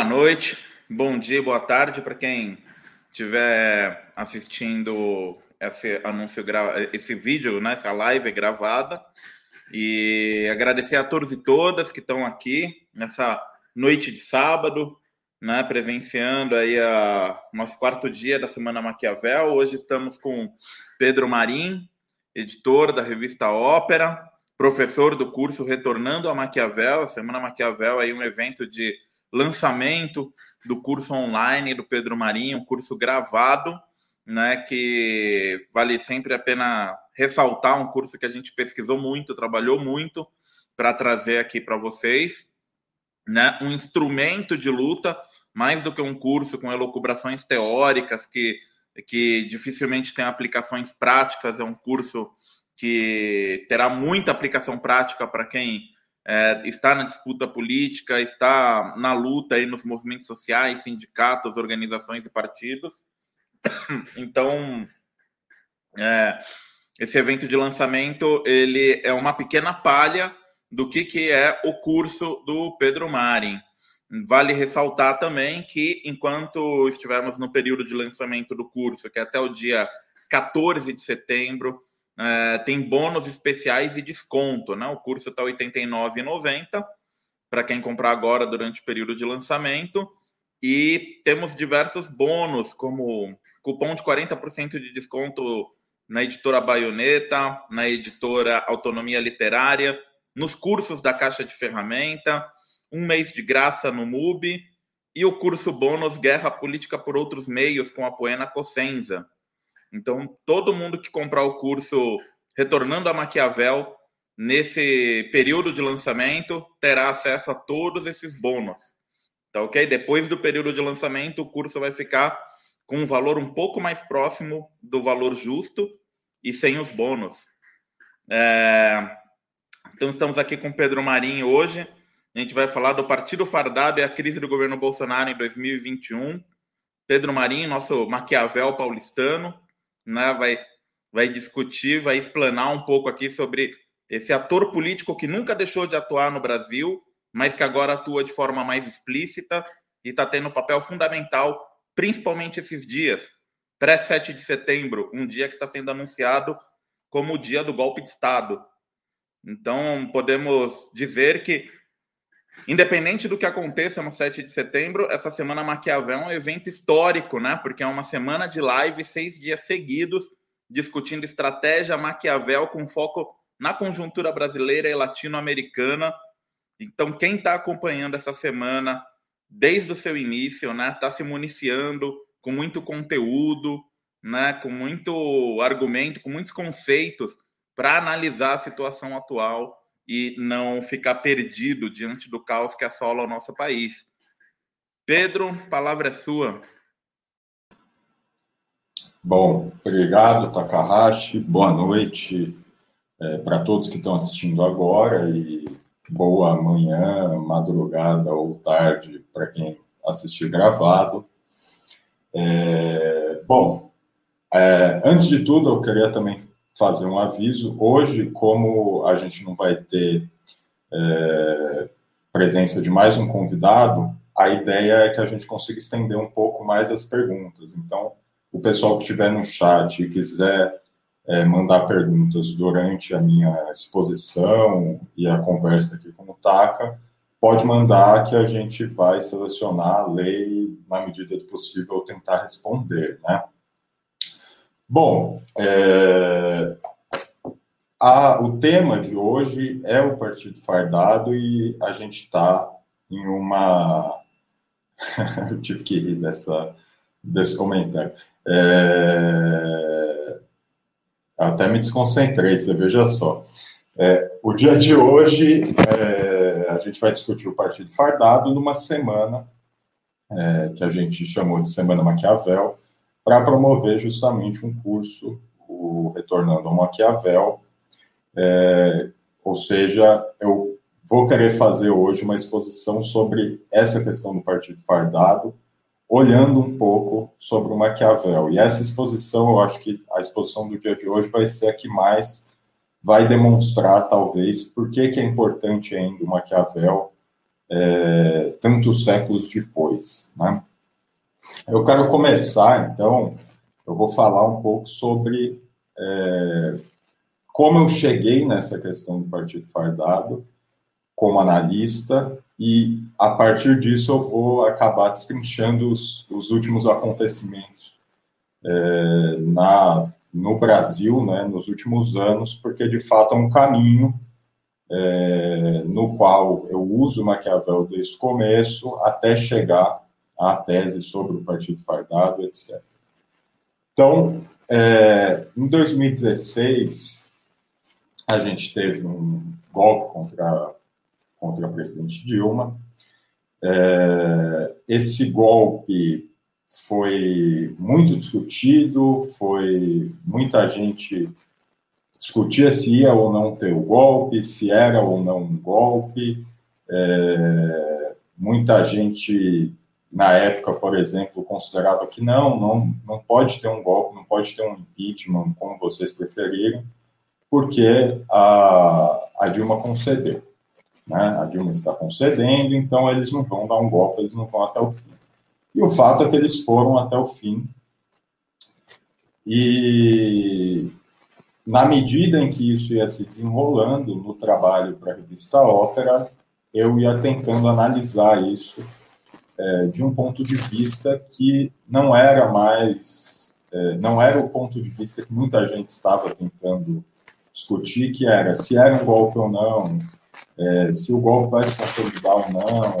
Boa noite, bom dia, boa tarde para quem estiver assistindo esse anúncio, esse vídeo, né, essa live gravada. E agradecer a todos e todas que estão aqui nessa noite de sábado, né, presenciando aí a nosso quarto dia da Semana Maquiavel. Hoje estamos com Pedro Marim, editor da revista Ópera, professor do curso Retornando a Maquiavel. A Semana Maquiavel é um evento de lançamento do curso online do Pedro Marinho, um curso gravado, né, que vale sempre a pena ressaltar, um curso que a gente pesquisou muito, trabalhou muito para trazer aqui para vocês, né, um instrumento de luta, mais do que um curso com elucubrações teóricas que que dificilmente tem aplicações práticas, é um curso que terá muita aplicação prática para quem é, está na disputa política, está na luta aí nos movimentos sociais, sindicatos, organizações e partidos. Então, é, esse evento de lançamento ele é uma pequena palha do que, que é o curso do Pedro Marin. Vale ressaltar também que, enquanto estivermos no período de lançamento do curso, que é até o dia 14 de setembro, é, tem bônus especiais e desconto, né? O curso está R$ 89,90 para quem comprar agora durante o período de lançamento. E temos diversos bônus, como cupom de 40% de desconto na editora Baioneta, na editora Autonomia Literária, nos cursos da Caixa de Ferramenta, um mês de graça no MUBI e o curso bônus Guerra Política por Outros Meios com a Poena Cossenza. Então, todo mundo que comprar o curso Retornando a Maquiavel, nesse período de lançamento, terá acesso a todos esses bônus. Tá ok? Depois do período de lançamento, o curso vai ficar com um valor um pouco mais próximo do valor justo e sem os bônus. É... Então, estamos aqui com Pedro Marinho hoje. A gente vai falar do Partido Fardado e a crise do governo Bolsonaro em 2021. Pedro Marinho, nosso Maquiavel paulistano né, vai, vai discutir, vai explanar um pouco aqui sobre esse ator político que nunca deixou de atuar no Brasil, mas que agora atua de forma mais explícita e está tendo um papel fundamental, principalmente esses dias, pré-7 de setembro, um dia que está sendo anunciado como o dia do golpe de Estado. Então, podemos dizer que Independente do que aconteça no 7 de setembro, essa semana Maquiavel é um evento histórico, né? Porque é uma semana de live, seis dias seguidos, discutindo estratégia Maquiavel com foco na conjuntura brasileira e latino-americana. Então, quem está acompanhando essa semana desde o seu início, né? Está se municiando com muito conteúdo, né? Com muito argumento, com muitos conceitos para analisar a situação atual e não ficar perdido diante do caos que assola o nosso país. Pedro, palavra é sua. Bom, obrigado, Takahashi. Boa noite é, para todos que estão assistindo agora e boa manhã, madrugada ou tarde para quem assistir gravado. É, bom, é, antes de tudo, eu queria também fazer um aviso. Hoje, como a gente não vai ter é, presença de mais um convidado, a ideia é que a gente consiga estender um pouco mais as perguntas. Então, o pessoal que estiver no chat e quiser é, mandar perguntas durante a minha exposição e a conversa aqui com o Taka, pode mandar que a gente vai selecionar, ler e, na medida do possível, tentar responder, né? Bom, é, a, o tema de hoje é o Partido Fardado e a gente está em uma. Eu tive que rir dessa, desse comentário. É... Até me desconcentrei, você veja só. É, o dia de hoje, é, a gente vai discutir o Partido Fardado numa semana é, que a gente chamou de Semana Maquiavel, para promover justamente um curso, o Retornando ao Maquiavel. É, ou seja, eu vou querer fazer hoje uma exposição sobre essa questão do partido fardado, olhando um pouco sobre o Maquiavel. E essa exposição, eu acho que a exposição do dia de hoje vai ser a que mais vai demonstrar, talvez, por que, que é importante ainda o Maquiavel é, tantos séculos depois. Né? Eu quero começar, então, eu vou falar um pouco sobre é, como eu cheguei nessa questão do Partido Fardado como analista e a partir disso eu vou acabar destrinchando os, os últimos acontecimentos é, na, no Brasil, né, nos últimos anos, porque de fato é um caminho é, no qual eu uso Maquiavel desde o começo até chegar à tese sobre o Partido Fardado, etc. Então, é, em 2016, a gente teve um golpe contra, contra a presidente Dilma. É, esse golpe foi muito discutido, foi muita gente discutia se ia ou não ter o golpe, se era ou não um golpe. É, muita gente na época, por exemplo, considerava que não, não, não pode ter um golpe, não pode ter um impeachment, como vocês preferirem, porque a, a Dilma concedeu. Né? A Dilma está concedendo, então eles não vão dar um golpe, eles não vão até o fim. E o fato é que eles foram até o fim. E na medida em que isso ia se desenrolando no trabalho para a revista Ópera, eu ia tentando analisar isso é, de um ponto de vista que não era mais, é, não era o ponto de vista que muita gente estava tentando discutir, que era se era um golpe ou não, é, se o golpe vai se consolidar ou não,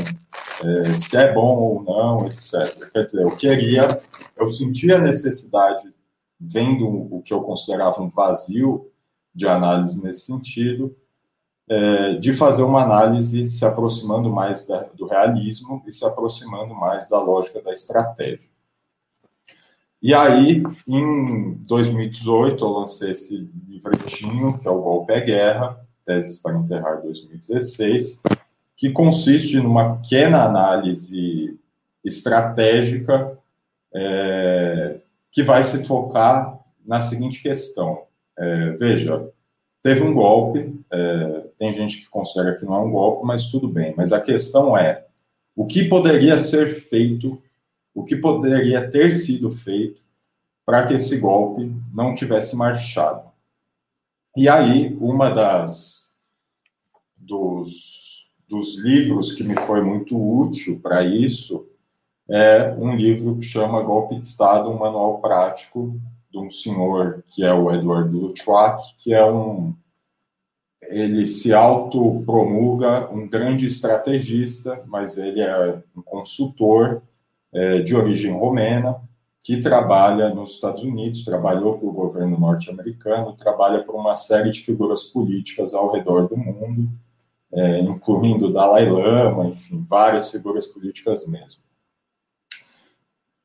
é, se é bom ou não, etc. Quer dizer, eu queria, eu sentia a necessidade, vendo o que eu considerava um vazio de análise nesse sentido, é, de fazer uma análise se aproximando mais da, do realismo e se aproximando mais da lógica da estratégia. E aí, em 2018, eu lancei esse livretinho, que é o Golpe é Guerra, Teses para Enterrar 2016, que consiste numa pequena análise estratégica é, que vai se focar na seguinte questão. É, veja, teve um golpe, é, tem gente que considera que não é um golpe, mas tudo bem. Mas a questão é o que poderia ser feito, o que poderia ter sido feito para que esse golpe não tivesse marchado. E aí, uma das dos, dos livros que me foi muito útil para isso é um livro que chama Golpe de Estado, um manual prático de um senhor que é o Edward Luttwak, que é um ele se autopromulga um grande estrategista, mas ele é um consultor é, de origem romena, que trabalha nos Estados Unidos, trabalhou para o governo norte-americano, trabalha para uma série de figuras políticas ao redor do mundo, é, incluindo Dalai Lama, enfim, várias figuras políticas mesmo.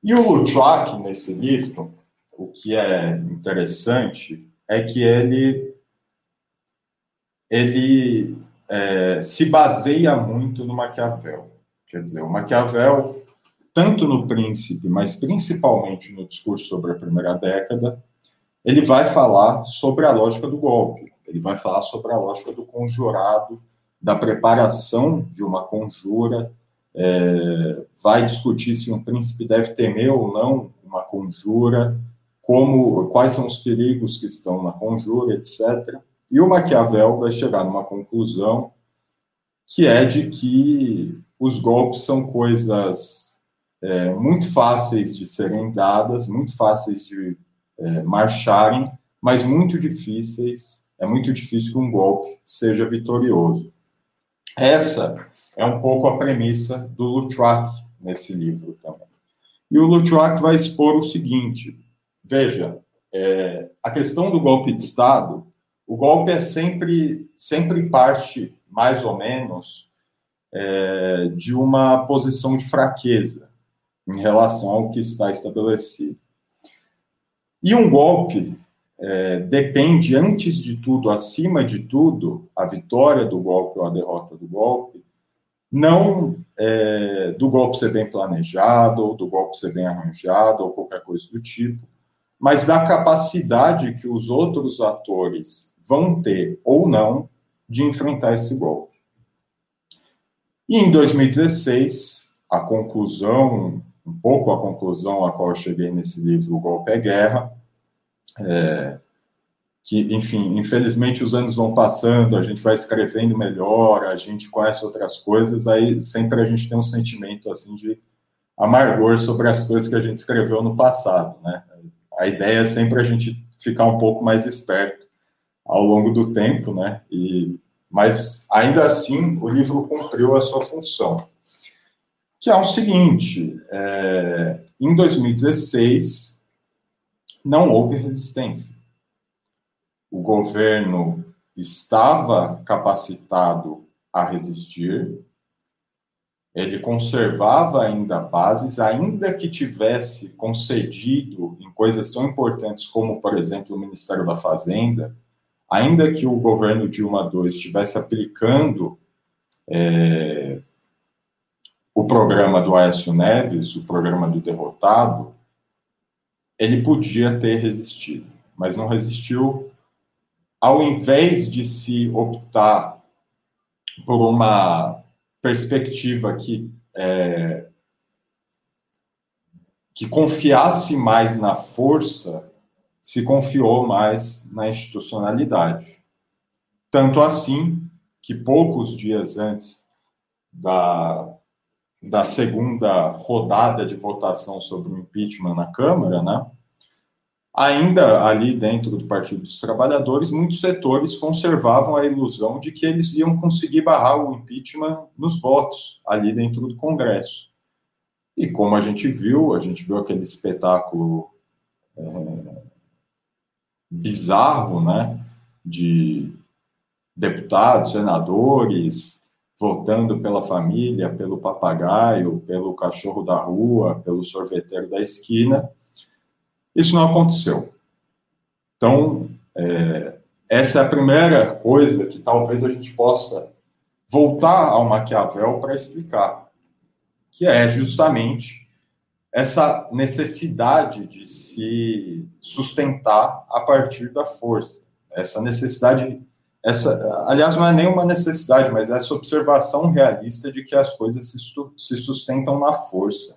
E o Luttwak, nesse livro, o que é interessante é que ele ele é, se baseia muito no Maquiavel. Quer dizer, o Maquiavel, tanto no Príncipe, mas principalmente no discurso sobre a primeira década, ele vai falar sobre a lógica do golpe, ele vai falar sobre a lógica do conjurado, da preparação de uma conjura, é, vai discutir se um príncipe deve temer ou não uma conjura, como quais são os perigos que estão na conjura, etc. E o Maquiavel vai chegar numa conclusão que é de que os golpes são coisas é, muito fáceis de serem dadas, muito fáceis de é, marcharem, mas muito difíceis. É muito difícil que um golpe seja vitorioso. Essa é um pouco a premissa do Luttwak nesse livro também. E o Luttwak vai expor o seguinte: veja, é, a questão do golpe de Estado o golpe é sempre, sempre parte, mais ou menos, é, de uma posição de fraqueza em relação ao que está estabelecido. E um golpe é, depende, antes de tudo, acima de tudo, a vitória do golpe ou a derrota do golpe, não é, do golpe ser bem planejado, ou do golpe ser bem arranjado, ou qualquer coisa do tipo, mas da capacidade que os outros atores vão ter ou não de enfrentar esse golpe. E em 2016, a conclusão, um pouco a conclusão a qual eu cheguei nesse livro, O Golpe é Guerra, é, que, enfim, infelizmente os anos vão passando, a gente vai escrevendo melhor, a gente conhece outras coisas, aí sempre a gente tem um sentimento, assim, de amargor sobre as coisas que a gente escreveu no passado, né? A ideia é sempre a gente ficar um pouco mais esperto ao longo do tempo, né? E, mas ainda assim o livro cumpriu a sua função, que é o seguinte: é, em 2016 não houve resistência. O governo estava capacitado a resistir, ele conservava ainda bases, ainda que tivesse concedido em coisas tão importantes como, por exemplo, o Ministério da Fazenda, ainda que o governo Dilma II estivesse aplicando é, o programa do Aécio Neves, o programa do derrotado, ele podia ter resistido, mas não resistiu. Ao invés de se optar por uma perspectiva que é, que confiasse mais na força, se confiou mais na institucionalidade. Tanto assim que poucos dias antes da, da segunda rodada de votação sobre o impeachment na Câmara, né, ainda ali dentro do Partido dos Trabalhadores, muitos setores conservavam a ilusão de que eles iam conseguir barrar o impeachment nos votos ali dentro do Congresso. E como a gente viu, a gente viu aquele espetáculo é, bizarro, né, de deputados, senadores votando pela família, pelo papagaio, pelo cachorro da rua, pelo sorveteiro da esquina. Isso não aconteceu. Então, é, essa é a primeira coisa que talvez a gente possa voltar ao Maquiavel para explicar, que é justamente essa necessidade de se sustentar a partir da força, essa necessidade, essa, aliás, não é nenhuma necessidade, mas essa observação realista de que as coisas se, se sustentam na força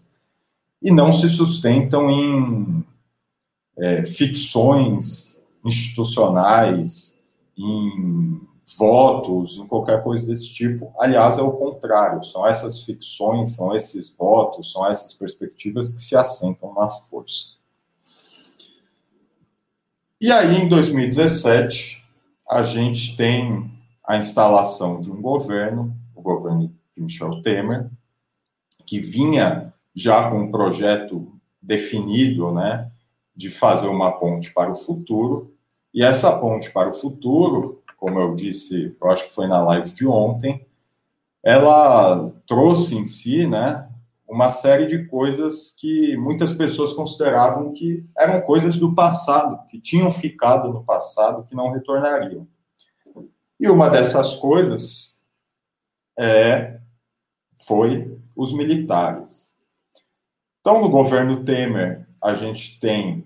e não se sustentam em é, ficções institucionais, em votos, em qualquer coisa desse tipo. Aliás, é o contrário, são essas ficções, são esses votos, são essas perspectivas que se assentam na força. E aí, em 2017, a gente tem a instalação de um governo, o governo de Michel Temer, que vinha já com um projeto definido, né, de fazer uma ponte para o futuro, e essa ponte para o futuro como eu disse, eu acho que foi na live de ontem, ela trouxe em si, né, uma série de coisas que muitas pessoas consideravam que eram coisas do passado, que tinham ficado no passado, que não retornariam. E uma dessas coisas é, foi os militares. Então, no governo Temer, a gente tem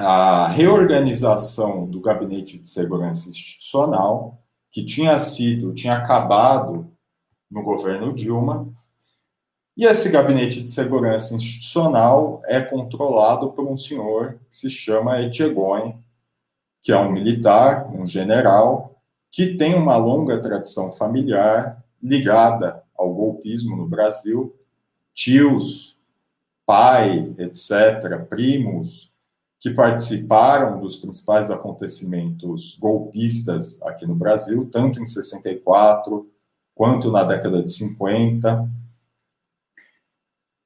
a reorganização do Gabinete de Segurança Institucional, que tinha sido, tinha acabado no governo Dilma, e esse Gabinete de Segurança Institucional é controlado por um senhor que se chama Etchegoin, que é um militar, um general, que tem uma longa tradição familiar ligada ao golpismo no Brasil, tios, pai, etc., primos, que participaram dos principais acontecimentos golpistas aqui no Brasil, tanto em 64 quanto na década de 50.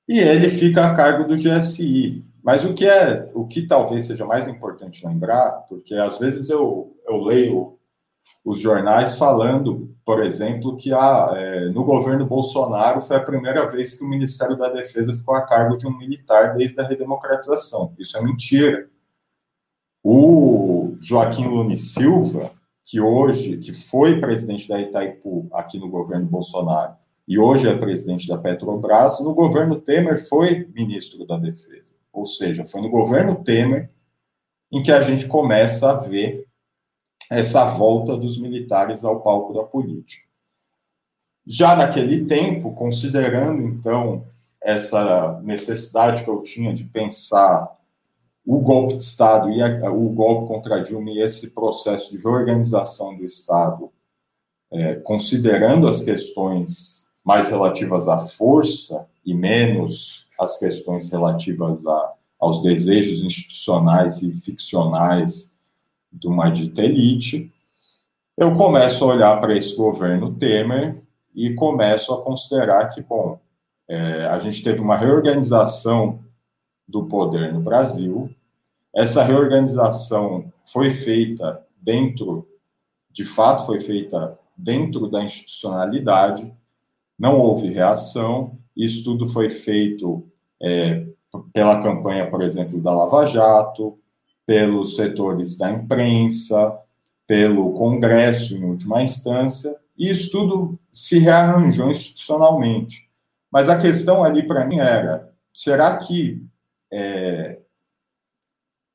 E ele fica a cargo do GSI. Mas o que é, o que talvez seja mais importante lembrar, porque às vezes eu, eu leio os jornais falando, por exemplo, que ah, é, no governo Bolsonaro foi a primeira vez que o Ministério da Defesa ficou a cargo de um militar desde a redemocratização. Isso é mentira. O Joaquim Lune Silva, que hoje, que foi presidente da Itaipu aqui no governo Bolsonaro e hoje é presidente da Petrobras, no governo Temer foi ministro da Defesa. Ou seja, foi no governo Temer em que a gente começa a ver essa volta dos militares ao palco da política. Já naquele tempo, considerando então essa necessidade que eu tinha de pensar o golpe de Estado e o golpe contra Dilma e esse processo de reorganização do Estado, é, considerando as questões mais relativas à força e menos as questões relativas a, aos desejos institucionais e ficcionais de uma dita elite, eu começo a olhar para esse governo Temer e começo a considerar que, bom, é, a gente teve uma reorganização do poder no Brasil. Essa reorganização foi feita dentro, de fato, foi feita dentro da institucionalidade, não houve reação, isso tudo foi feito é, pela campanha, por exemplo, da Lava Jato, pelos setores da imprensa, pelo Congresso, em última instância, e isso tudo se rearranjou institucionalmente. Mas a questão ali para mim era: será que é,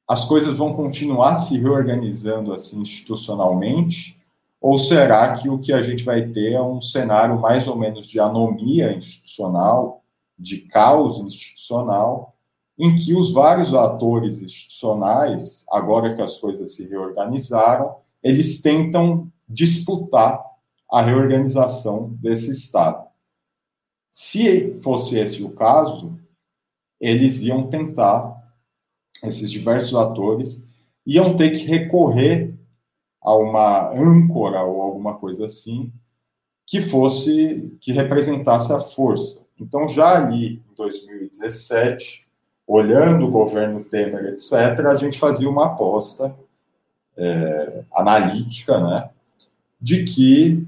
as coisas vão continuar se reorganizando assim institucionalmente? Ou será que o que a gente vai ter é um cenário mais ou menos de anomia institucional, de caos institucional, em que os vários atores institucionais, agora que as coisas se reorganizaram, eles tentam disputar a reorganização desse Estado. Se fosse esse o caso, eles iam tentar, esses diversos atores, iam ter que recorrer a uma âncora ou alguma coisa assim que fosse, que representasse a força. Então, já ali em 2017, olhando o governo Temer, etc., a gente fazia uma aposta é, analítica, né, de que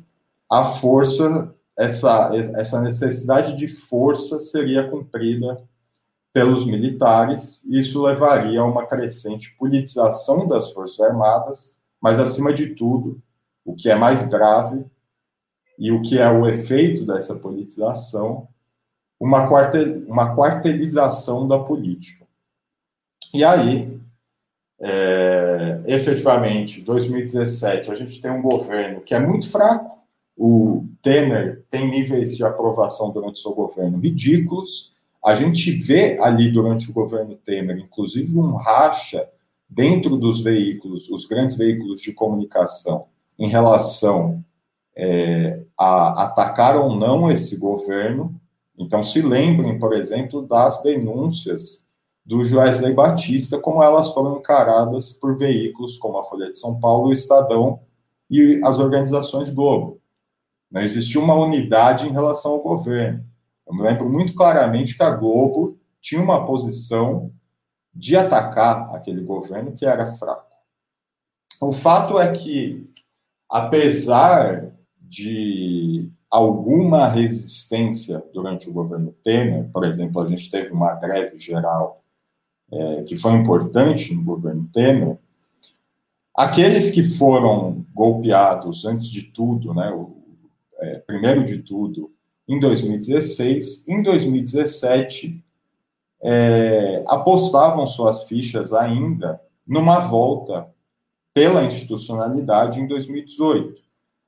a força, essa, essa necessidade de força seria cumprida pelos militares, e isso levaria a uma crescente politização das Forças Armadas, mas, acima de tudo, o que é mais grave e o que é o efeito dessa politização, uma, quartel, uma quartelização da política. E aí, é, efetivamente, 2017, a gente tem um governo que é muito fraco, o Temer tem níveis de aprovação durante o seu governo ridículos. A gente vê ali durante o governo Temer, inclusive, um racha dentro dos veículos, os grandes veículos de comunicação, em relação é, a atacar ou não esse governo. Então, se lembrem, por exemplo, das denúncias do Joesley Batista, como elas foram encaradas por veículos como a Folha de São Paulo, o Estadão e as organizações Globo. Não existia uma unidade em relação ao governo. Eu me lembro muito claramente que a Globo tinha uma posição de atacar aquele governo que era fraco. O fato é que, apesar de alguma resistência durante o governo Temer, por exemplo, a gente teve uma greve geral é, que foi importante no governo Temer, aqueles que foram golpeados antes de tudo, né, o, é, primeiro de tudo, em 2016. Em 2017, é, apostavam suas fichas ainda numa volta pela institucionalidade em 2018.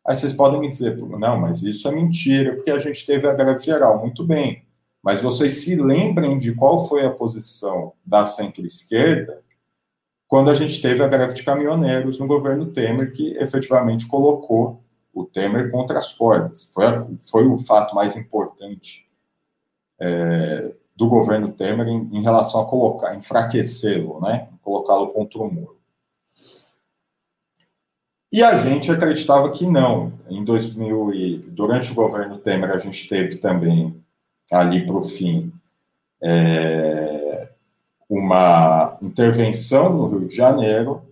Aí vocês podem me dizer, não, mas isso é mentira, porque a gente teve a greve geral. Muito bem, mas vocês se lembrem de qual foi a posição da centro-esquerda quando a gente teve a greve de caminhoneiros no governo Temer, que efetivamente colocou o Temer contra as cordas. Foi, foi o fato mais importante é, do governo Temer em, em relação a colocar, enfraquecê-lo, né? colocá-lo contra o muro. E a gente acreditava que não. Em 2000 e durante o governo Temer a gente teve também ali para o fim é, uma intervenção no Rio de Janeiro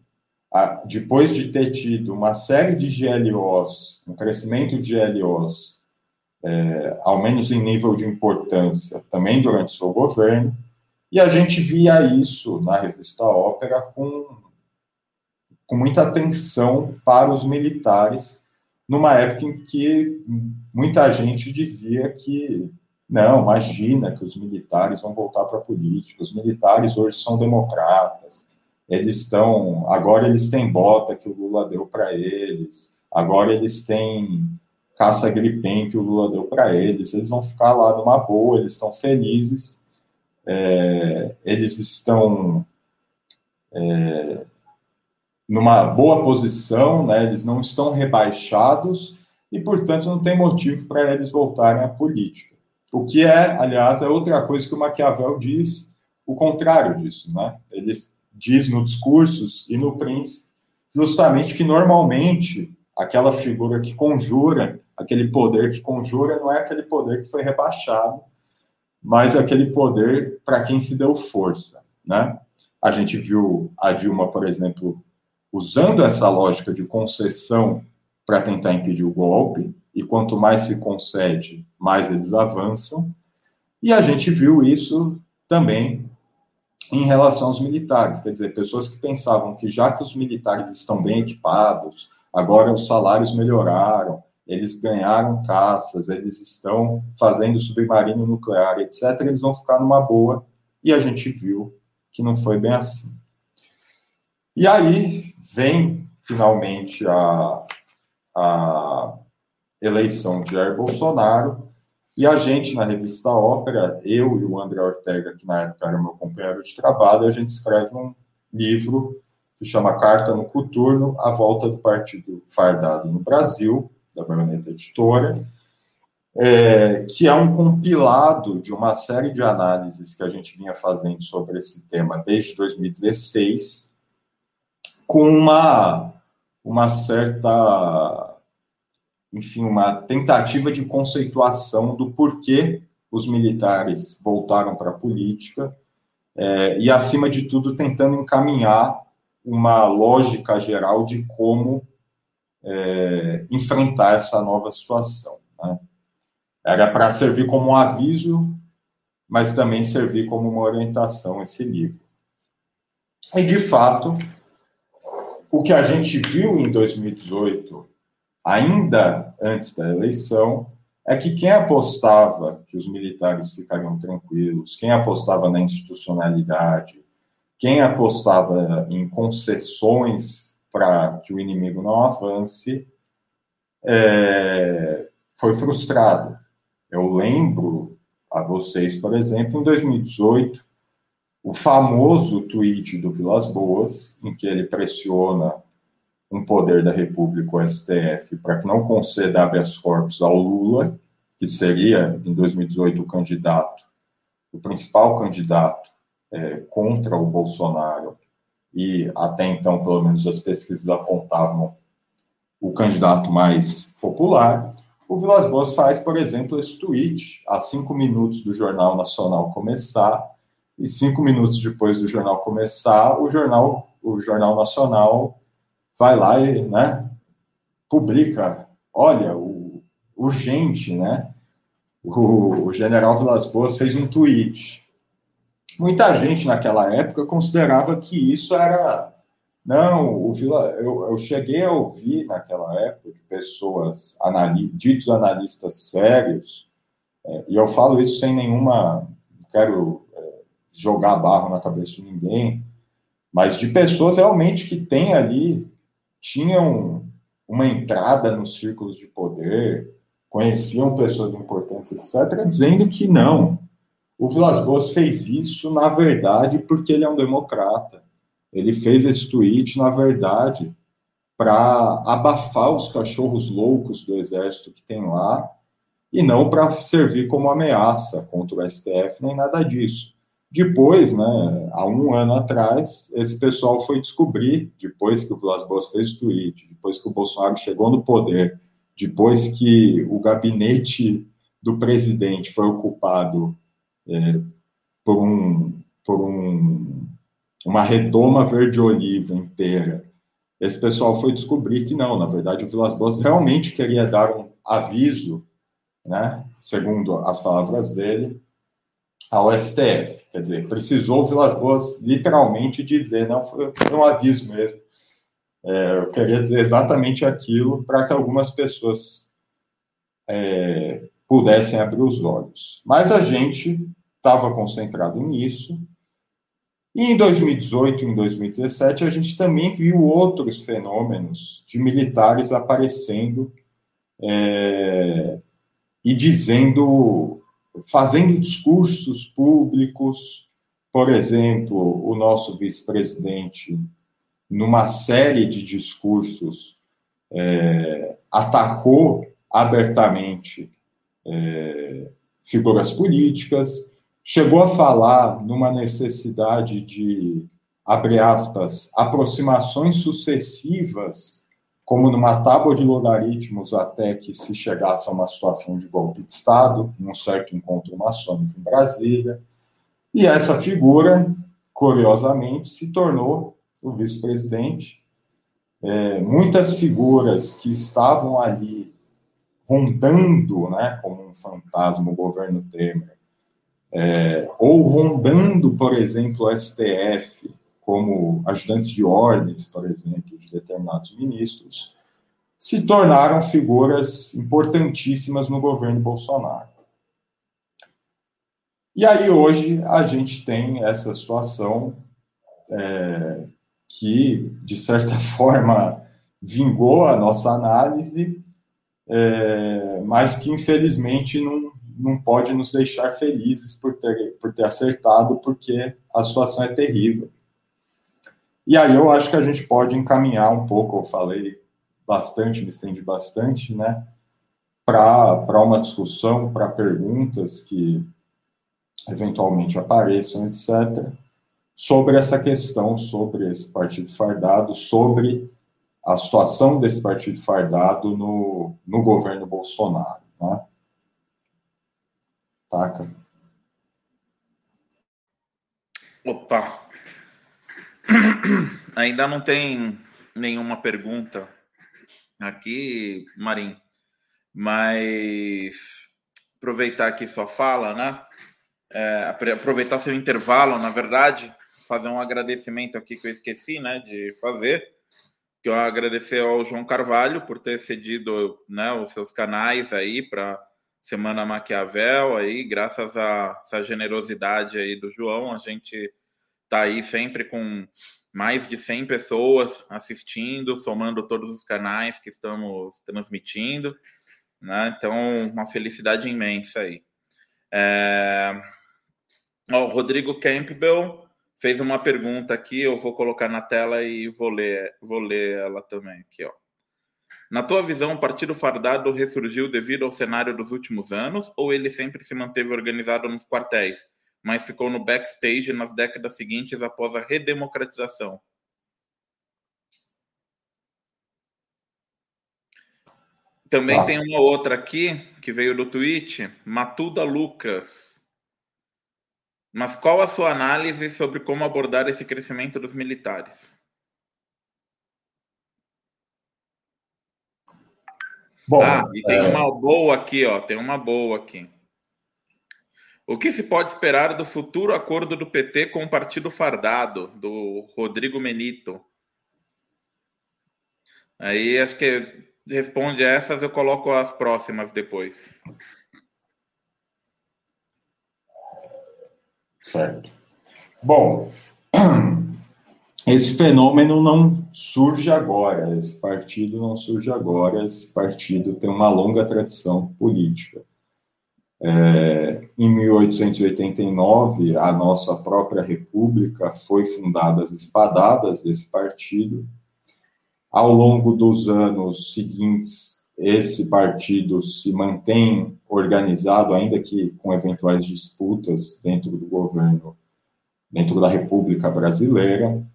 depois de ter tido uma série de GLOs, um crescimento de GLOs, é, ao menos em nível de importância, também durante seu governo, e a gente via isso na revista Ópera com, com muita atenção para os militares, numa época em que muita gente dizia que não, imagina que os militares vão voltar para a política, os militares hoje são democratas, eles estão. Agora eles têm bota que o Lula deu para eles, agora eles têm caça gripen que o Lula deu para eles. Eles vão ficar lá numa boa, eles estão felizes, é, eles estão é, numa boa posição, né? eles não estão rebaixados e, portanto, não tem motivo para eles voltarem à política. O que é, aliás, é outra coisa que o Maquiavel diz, o contrário disso. Né? Ele diz no Discursos e no Príncipe justamente que, normalmente, aquela figura que conjura, aquele poder que conjura, não é aquele poder que foi rebaixado, mas aquele poder para quem se deu força. Né? A gente viu a Dilma, por exemplo, usando essa lógica de concessão para tentar impedir o golpe, e quanto mais se concede, mais eles avançam. E a gente viu isso também em relação aos militares, quer dizer, pessoas que pensavam que já que os militares estão bem equipados, agora os salários melhoraram, eles ganharam caças, eles estão fazendo submarino nuclear, etc., eles vão ficar numa boa, e a gente viu que não foi bem assim. E aí vem finalmente a, a eleição de Jair Bolsonaro, e a gente, na revista Ópera, eu e o André Ortega, que na época era meu companheiro de trabalho, a gente escreve um livro que chama Carta no Coturno, A Volta do Partido Fardado no Brasil, da Baroneta Editora, é, que é um compilado de uma série de análises que a gente vinha fazendo sobre esse tema desde 2016, com uma, uma certa enfim, uma tentativa de conceituação do porquê os militares voltaram para a política é, e, acima de tudo, tentando encaminhar uma lógica geral de como é, enfrentar essa nova situação. Né? Era para servir como um aviso, mas também servir como uma orientação esse livro. E, de fato, o que a gente viu em 2018 ainda antes da eleição, é que quem apostava que os militares ficariam tranquilos, quem apostava na institucionalidade, quem apostava em concessões para que o inimigo não avance, é, foi frustrado. Eu lembro a vocês, por exemplo, em 2018, o famoso tweet do Vilas Boas, em que ele pressiona um poder da República, o STF, para que não conceda habeas corpus ao Lula, que seria, em 2018, o candidato, o principal candidato é, contra o Bolsonaro, e até então, pelo menos as pesquisas apontavam o candidato mais popular. O Vilas Boas faz, por exemplo, esse tweet a cinco minutos do Jornal Nacional começar, e cinco minutos depois do jornal começar, o jornal, o jornal Nacional vai lá e né, publica, olha, o urgente, né? O, o general Vilas Boas fez um tweet. Muita gente naquela época considerava que isso era. Não, o Vila, eu, eu cheguei a ouvir naquela época de pessoas, anali, ditos analistas sérios, é, e eu falo isso sem nenhuma. Quero jogar barro na cabeça de ninguém, mas de pessoas realmente que têm ali tinham uma entrada nos círculos de poder, conheciam pessoas importantes, etc., dizendo que não. O Vilas Boas fez isso, na verdade, porque ele é um democrata. Ele fez esse tweet, na verdade, para abafar os cachorros loucos do exército que tem lá, e não para servir como ameaça contra o STF, nem nada disso. Depois, né, há um ano atrás, esse pessoal foi descobrir, depois que o Vilas Boas fez o tweet, depois que o Bolsonaro chegou no poder, depois que o gabinete do presidente foi ocupado é, por, um, por um, uma redoma verde-oliva inteira, esse pessoal foi descobrir que não, na verdade, o Vilas Boas realmente queria dar um aviso, né, segundo as palavras dele, ao STF. Quer dizer, precisou o Vilas Boas literalmente dizer, não, foi, um aviso mesmo. É, eu queria dizer exatamente aquilo para que algumas pessoas é, pudessem abrir os olhos. Mas a gente estava concentrado nisso. E em 2018 e em 2017, a gente também viu outros fenômenos de militares aparecendo é, e dizendo, fazendo discursos públicos, por exemplo, o nosso vice-presidente, numa série de discursos, é, atacou abertamente é, figuras políticas, chegou a falar numa necessidade de, abre aspas, aproximações sucessivas, como numa tábua de logaritmos, até que se chegasse a uma situação de golpe de Estado, num certo encontro maçônico em Brasília. E essa figura, curiosamente, se tornou o vice-presidente. É, muitas figuras que estavam ali rondando, né, como um fantasma, o governo Temer, é, ou rondando, por exemplo, o STF, como ajudantes de ordens, por exemplo, de determinados ministros, se tornaram figuras importantíssimas no governo Bolsonaro. E aí, hoje, a gente tem essa situação é, que, de certa forma, vingou a nossa análise, é, mas que, infelizmente, não, não pode nos deixar felizes por ter, por ter acertado, porque a situação é terrível. E aí eu acho que a gente pode encaminhar um pouco, eu falei bastante, me estendi bastante, né, para uma discussão, para perguntas que eventualmente apareçam, etc., sobre essa questão, sobre esse partido fardado, sobre a situação desse partido fardado no, no governo Bolsonaro. Né? Taca. Opa! Ainda não tem nenhuma pergunta aqui, Marim, mas aproveitar aqui sua fala, né? É, aproveitar seu intervalo, na verdade, fazer um agradecimento aqui que eu esqueci, né, de fazer. Que eu agradecer ao João Carvalho por ter cedido, né, os seus canais aí para Semana Maquiavel aí, graças a essa generosidade aí do João, a gente tá aí sempre com mais de 100 pessoas assistindo, somando todos os canais que estamos transmitindo, né? Então, uma felicidade imensa aí. É... o Rodrigo Campbell fez uma pergunta aqui, eu vou colocar na tela e vou ler, vou ler ela também aqui, ó. Na tua visão, o Partido Fardado ressurgiu devido ao cenário dos últimos anos ou ele sempre se manteve organizado nos quartéis, mas ficou no backstage nas décadas seguintes após a redemocratização? Também ah. tem uma outra aqui que veio do tweet, Matuda Lucas. Mas qual a sua análise sobre como abordar esse crescimento dos militares? Bom, ah, e tem é... uma boa aqui, ó. Tem uma boa aqui. O que se pode esperar do futuro acordo do PT com o Partido Fardado, do Rodrigo Menito? Aí acho que responde essas, eu coloco as próximas depois. Certo. Bom, esse fenômeno não surge agora, esse partido não surge agora, esse partido tem uma longa tradição política. É, em 1889, a nossa própria república foi fundada às espadadas desse partido. Ao longo dos anos seguintes, esse partido se mantém organizado, ainda que com eventuais disputas dentro do governo, dentro da República Brasileira.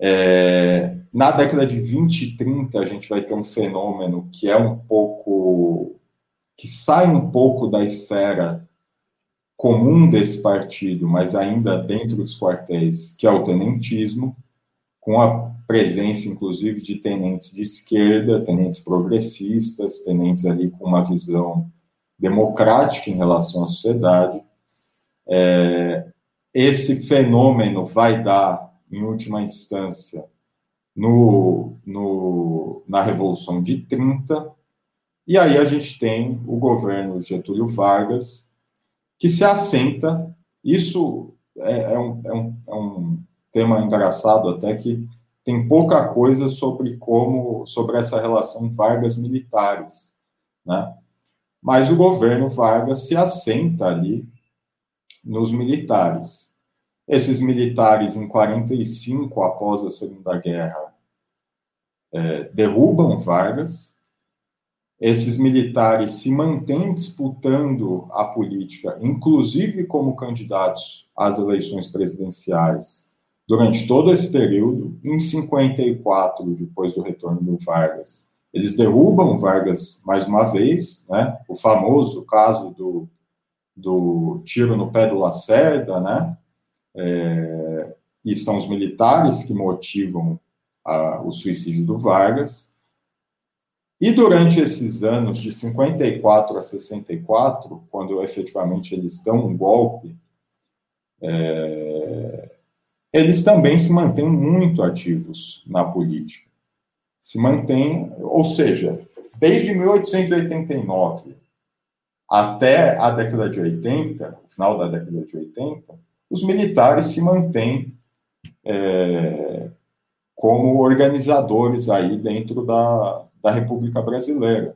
É, na década de 20 e 30, a gente vai ter um fenômeno que é um pouco. Que sai um pouco da esfera comum desse partido, mas ainda dentro dos quartéis, que é o tenentismo, com a presença, inclusive, de tenentes de esquerda, tenentes progressistas, tenentes ali com uma visão democrática em relação à sociedade. É, esse fenômeno vai dar em última instância, no, no, na Revolução de 30, e aí a gente tem o governo Getúlio Vargas, que se assenta. Isso é, é, um, é, um, é um tema engraçado, até que tem pouca coisa sobre como sobre essa relação Vargas militares, né? Mas o governo Vargas se assenta ali nos militares. Esses militares, em 45, após a Segunda Guerra, é, derrubam Vargas. Esses militares se mantêm disputando a política, inclusive como candidatos às eleições presidenciais, durante todo esse período. Em 54, depois do retorno do Vargas, eles derrubam Vargas mais uma vez, né? O famoso caso do, do tiro no pé do Lacerda, né? É, e são os militares que motivam a, o suicídio do Vargas. E durante esses anos, de 54 a 64, quando efetivamente eles dão um golpe, é, eles também se mantêm muito ativos na política. Se mantêm, ou seja, desde 1889 até a década de 80, o final da década de 80, os militares se mantêm é, como organizadores aí dentro da, da República Brasileira.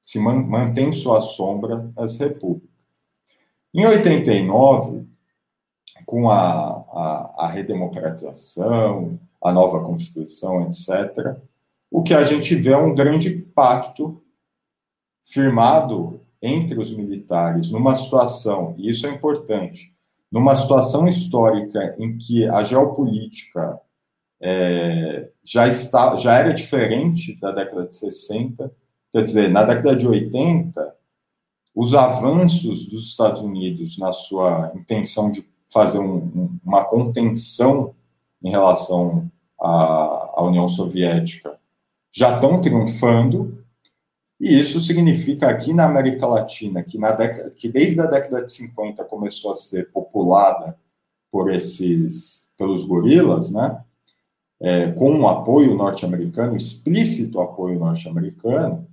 Se man, mantém sua sombra as repúblicas. Em 89, com a, a, a redemocratização, a nova Constituição, etc., o que a gente vê é um grande pacto firmado entre os militares numa situação, e isso é importante, numa situação histórica em que a geopolítica é, já, está, já era diferente da década de 60, quer dizer, na década de 80, os avanços dos Estados Unidos na sua intenção de fazer um, uma contenção em relação à, à União Soviética já estão triunfando, e isso significa aqui na América Latina, que, na década, que desde a década de 50 começou a ser populada por esses, pelos gorilas, né? É, com um apoio norte-americano, explícito apoio norte-americano,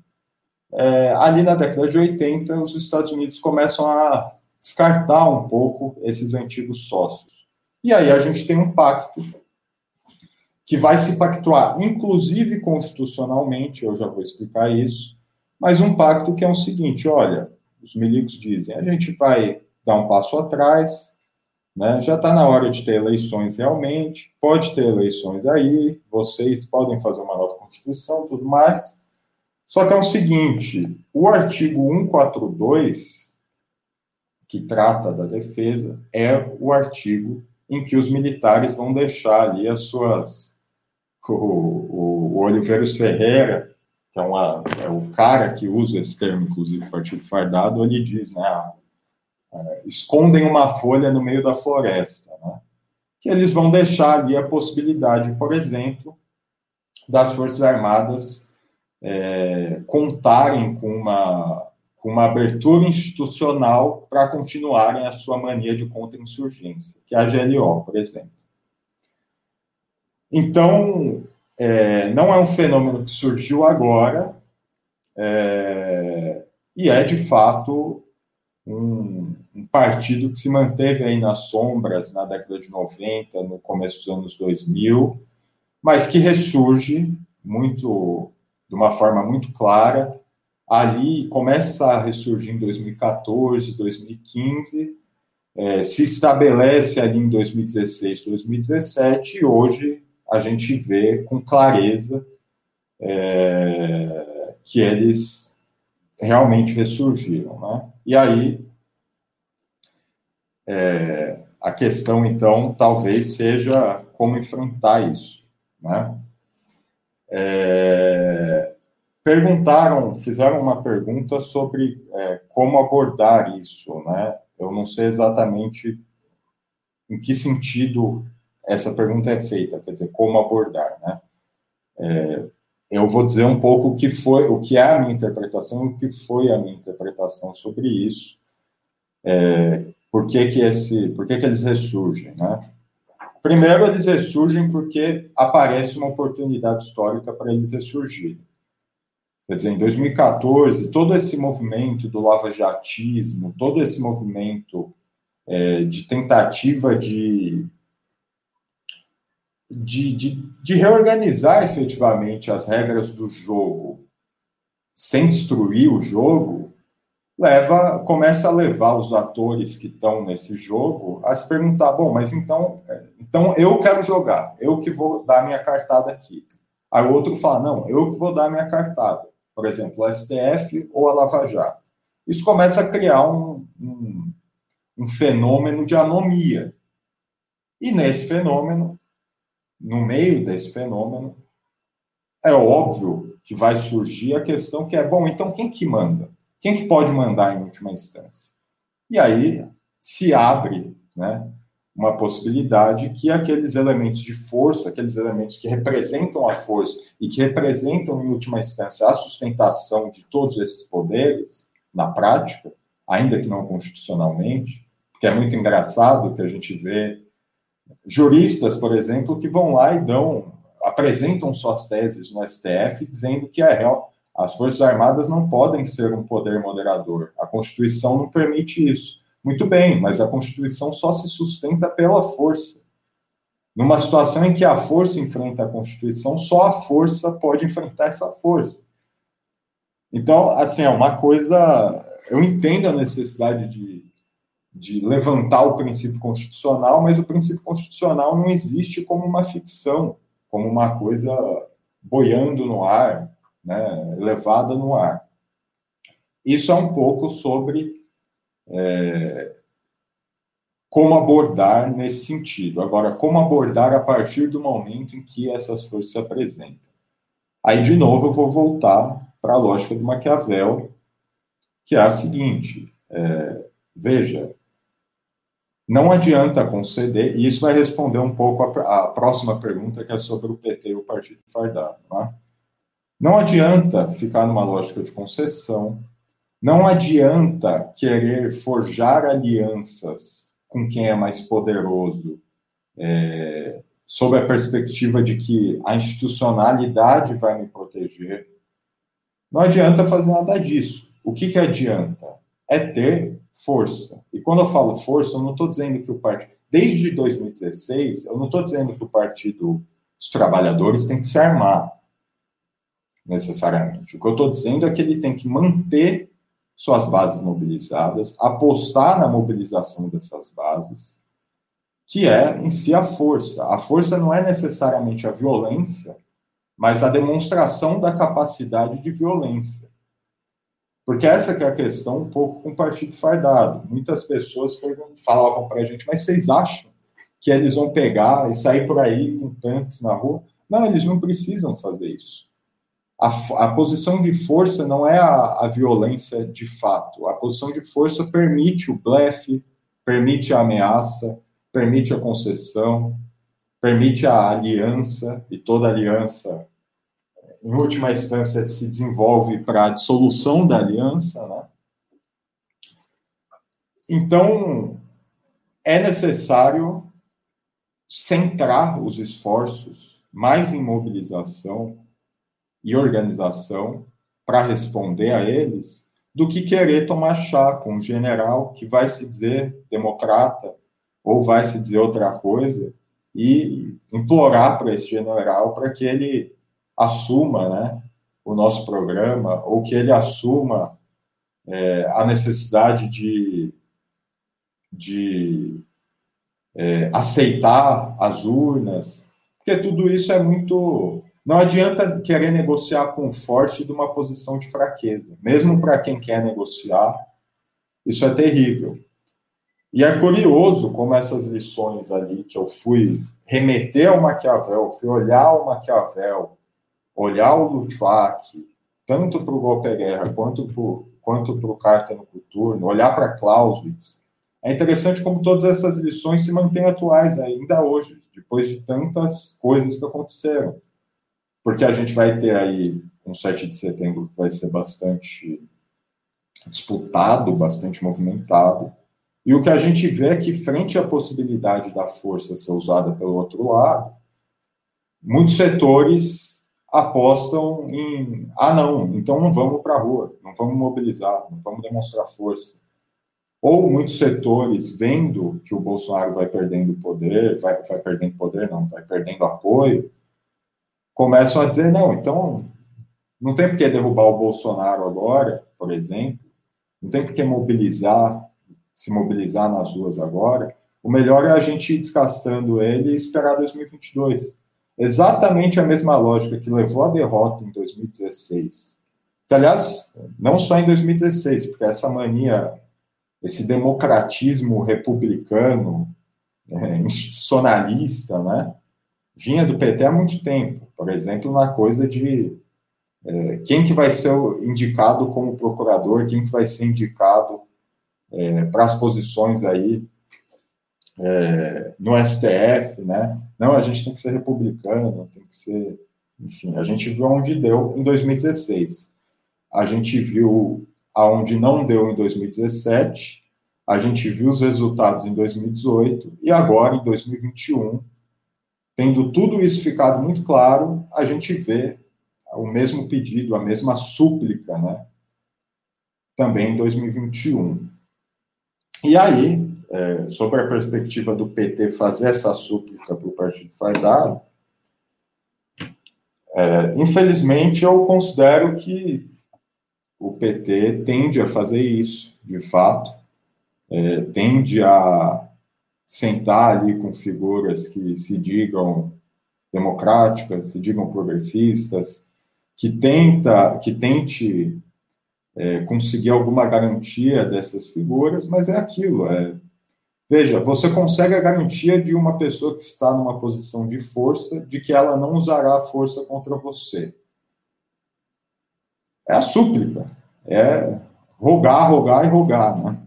é, ali na década de 80, os Estados Unidos começam a descartar um pouco esses antigos sócios. E aí a gente tem um pacto que vai se pactuar, inclusive constitucionalmente, eu já vou explicar isso, mas um pacto que é o seguinte: olha, os milicos dizem, a gente vai dar um passo atrás, né? já está na hora de ter eleições realmente, pode ter eleições aí, vocês podem fazer uma nova Constituição, tudo mais. Só que é o seguinte: o artigo 142, que trata da defesa, é o artigo em que os militares vão deixar ali as suas. O, o, o Oliveiros Ferreira que é, uma, é o cara que usa esse termo, inclusive, partido fardado, ele diz, né, escondem uma folha no meio da floresta, né, que eles vão deixar ali a possibilidade, por exemplo, das Forças Armadas é, contarem com uma, com uma abertura institucional para continuarem a sua mania de contra-insurgência, que é a GLO, por exemplo. Então, é, não é um fenômeno que surgiu agora, é, e é de fato um, partido que se manteve aí nas sombras na década de 90, no começo dos anos 2000, mas que ressurge muito, de uma forma muito clara. Ali começa a ressurgir em 2014, 2015, é, se estabelece ali em 2016, 2017, e hoje a gente vê com clareza é, que eles realmente ressurgiram. Né? E aí, é, a questão, então, talvez seja como enfrentar isso. Né? É, perguntaram, fizeram uma pergunta sobre é, como abordar isso. Né? Eu não sei exatamente em que sentido essa pergunta é feita, quer dizer, como abordar, né? É, eu vou dizer um pouco o que foi, o que é a minha interpretação, o que foi a minha interpretação sobre isso, é, por que que esse, por que que eles ressurgem, né? Primeiro, eles ressurgem porque aparece uma oportunidade histórica para eles ressurgirem. Quer dizer, em 2014, todo esse movimento do lava-jatismo, todo esse movimento é, de tentativa de de, de, de reorganizar efetivamente as regras do jogo sem destruir o jogo, leva, começa a levar os atores que estão nesse jogo a se perguntar, bom, mas então, então eu quero jogar, eu que vou dar minha cartada aqui. Aí o outro fala, não, eu que vou dar minha cartada. Por exemplo, o STF ou a Lava Jato. Isso começa a criar um, um, um fenômeno de anomia. E nesse fenômeno, no meio desse fenômeno, é óbvio que vai surgir a questão que é, bom, então quem que manda? Quem que pode mandar em última instância? E aí se abre né, uma possibilidade que aqueles elementos de força, aqueles elementos que representam a força e que representam, em última instância, a sustentação de todos esses poderes, na prática, ainda que não constitucionalmente, porque é muito engraçado que a gente vê juristas, por exemplo, que vão lá e dão, apresentam suas teses no STF dizendo que é real, as Forças Armadas não podem ser um poder moderador. A Constituição não permite isso. Muito bem, mas a Constituição só se sustenta pela força. Numa situação em que a força enfrenta a Constituição, só a força pode enfrentar essa força. Então, assim, é uma coisa. Eu entendo a necessidade de, de levantar o princípio constitucional, mas o princípio constitucional não existe como uma ficção, como uma coisa boiando no ar, né, levada no ar. Isso é um pouco sobre é, como abordar nesse sentido. Agora, como abordar a partir do momento em que essas forças se apresentam? Aí, de novo, eu vou voltar para a lógica do Maquiavel, que é a seguinte: é, veja, não adianta conceder, e isso vai responder um pouco a, próxima pergunta, que é sobre o PT e o Partido Fardado. Não, não adianta ficar numa lógica de concessão, não adianta querer forjar alianças com quem é mais poderoso, é, sob a perspectiva de que a institucionalidade vai me proteger. Não adianta fazer nada disso. O que, que adianta? É ter força. E quando eu falo força, eu não estou dizendo que o partido. Desde 2016, eu não estou dizendo que o Partido dos Trabalhadores tem que se armar, necessariamente. O que eu estou dizendo é que ele tem que manter suas bases mobilizadas, apostar na mobilização dessas bases, que é em si a força. A força não é necessariamente a violência, mas a demonstração da capacidade de violência. Porque essa que é a questão um pouco com o partido fardado. Muitas pessoas falavam para a gente, mas vocês acham que eles vão pegar e sair por aí com tanques na rua? Não, eles não precisam fazer isso a, a posição de força não é a, a violência de fato. A posição de força permite o blefe, permite a ameaça, permite a concessão, permite a aliança, e toda aliança, em última instância, se desenvolve para a dissolução da aliança, né? Então, é necessário centrar os esforços mais em mobilização, e organização para responder a eles do que querer tomar chá com um general que vai se dizer democrata ou vai se dizer outra coisa e implorar para esse general para que ele assuma né, o nosso programa ou que ele assuma é, a necessidade de, de é, aceitar as urnas, porque tudo isso é muito não adianta querer negociar com o forte de uma posição de fraqueza. Mesmo para quem quer negociar, isso é terrível. E é curioso como essas lições ali que eu fui remeter ao Maquiavel, fui olhar o Maquiavel, olhar o Luttwak, tanto para o Golpe Guerra quanto para o quanto pro Carta no Coturno, olhar para Clausewitz. É interessante como todas essas lições se mantêm atuais ainda hoje, depois de tantas coisas que aconteceram porque a gente vai ter aí um 7 de setembro que vai ser bastante disputado, bastante movimentado. E o que a gente vê é que, frente à possibilidade da força ser usada pelo outro lado, muitos setores apostam em: ah, não, então não vamos para a rua, não vamos mobilizar, não vamos demonstrar força. ou muitos setores vendo que o Bolsonaro vai perdendo poder, vai, vai perdendo poder, não, vai perdendo apoio, começam a dizer, não, então não tem por que derrubar o Bolsonaro agora, por exemplo, não tem por que mobilizar, se mobilizar nas ruas agora, o melhor é a gente ir descastando ele e esperar 2022. Exatamente a mesma lógica que levou à derrota em 2016. Que, aliás, não só em 2016, porque essa mania, esse democratismo republicano, é, institucionalista, né, vinha do PT há muito tempo. Por exemplo, na coisa de é, quem que vai ser indicado como procurador, quem que vai ser indicado é, para as posições aí é, no STF, né? Não, a gente tem que ser republicano, tem que ser. Enfim, a gente viu onde deu em 2016. A gente viu aonde não deu em 2017. A gente viu os resultados em 2018 e agora em 2021, tendo tudo isso ficado muito claro, a gente vê o mesmo pedido, a mesma súplica, né? Também em 2021. E aí, é, sobre a perspectiva do PT fazer essa súplica para o Partido Fardado, é, infelizmente eu considero que o PT tende a fazer isso, de fato, é, tende a sentar ali com figuras que se digam democráticas, se digam progressistas, que tenta, que tente é, conseguir alguma garantia dessas figuras, mas é aquilo, é Veja, você consegue a garantia de uma pessoa que está numa posição de força, de que ela não usará a força contra você. É a súplica. É rogar, rogar e rogar, né?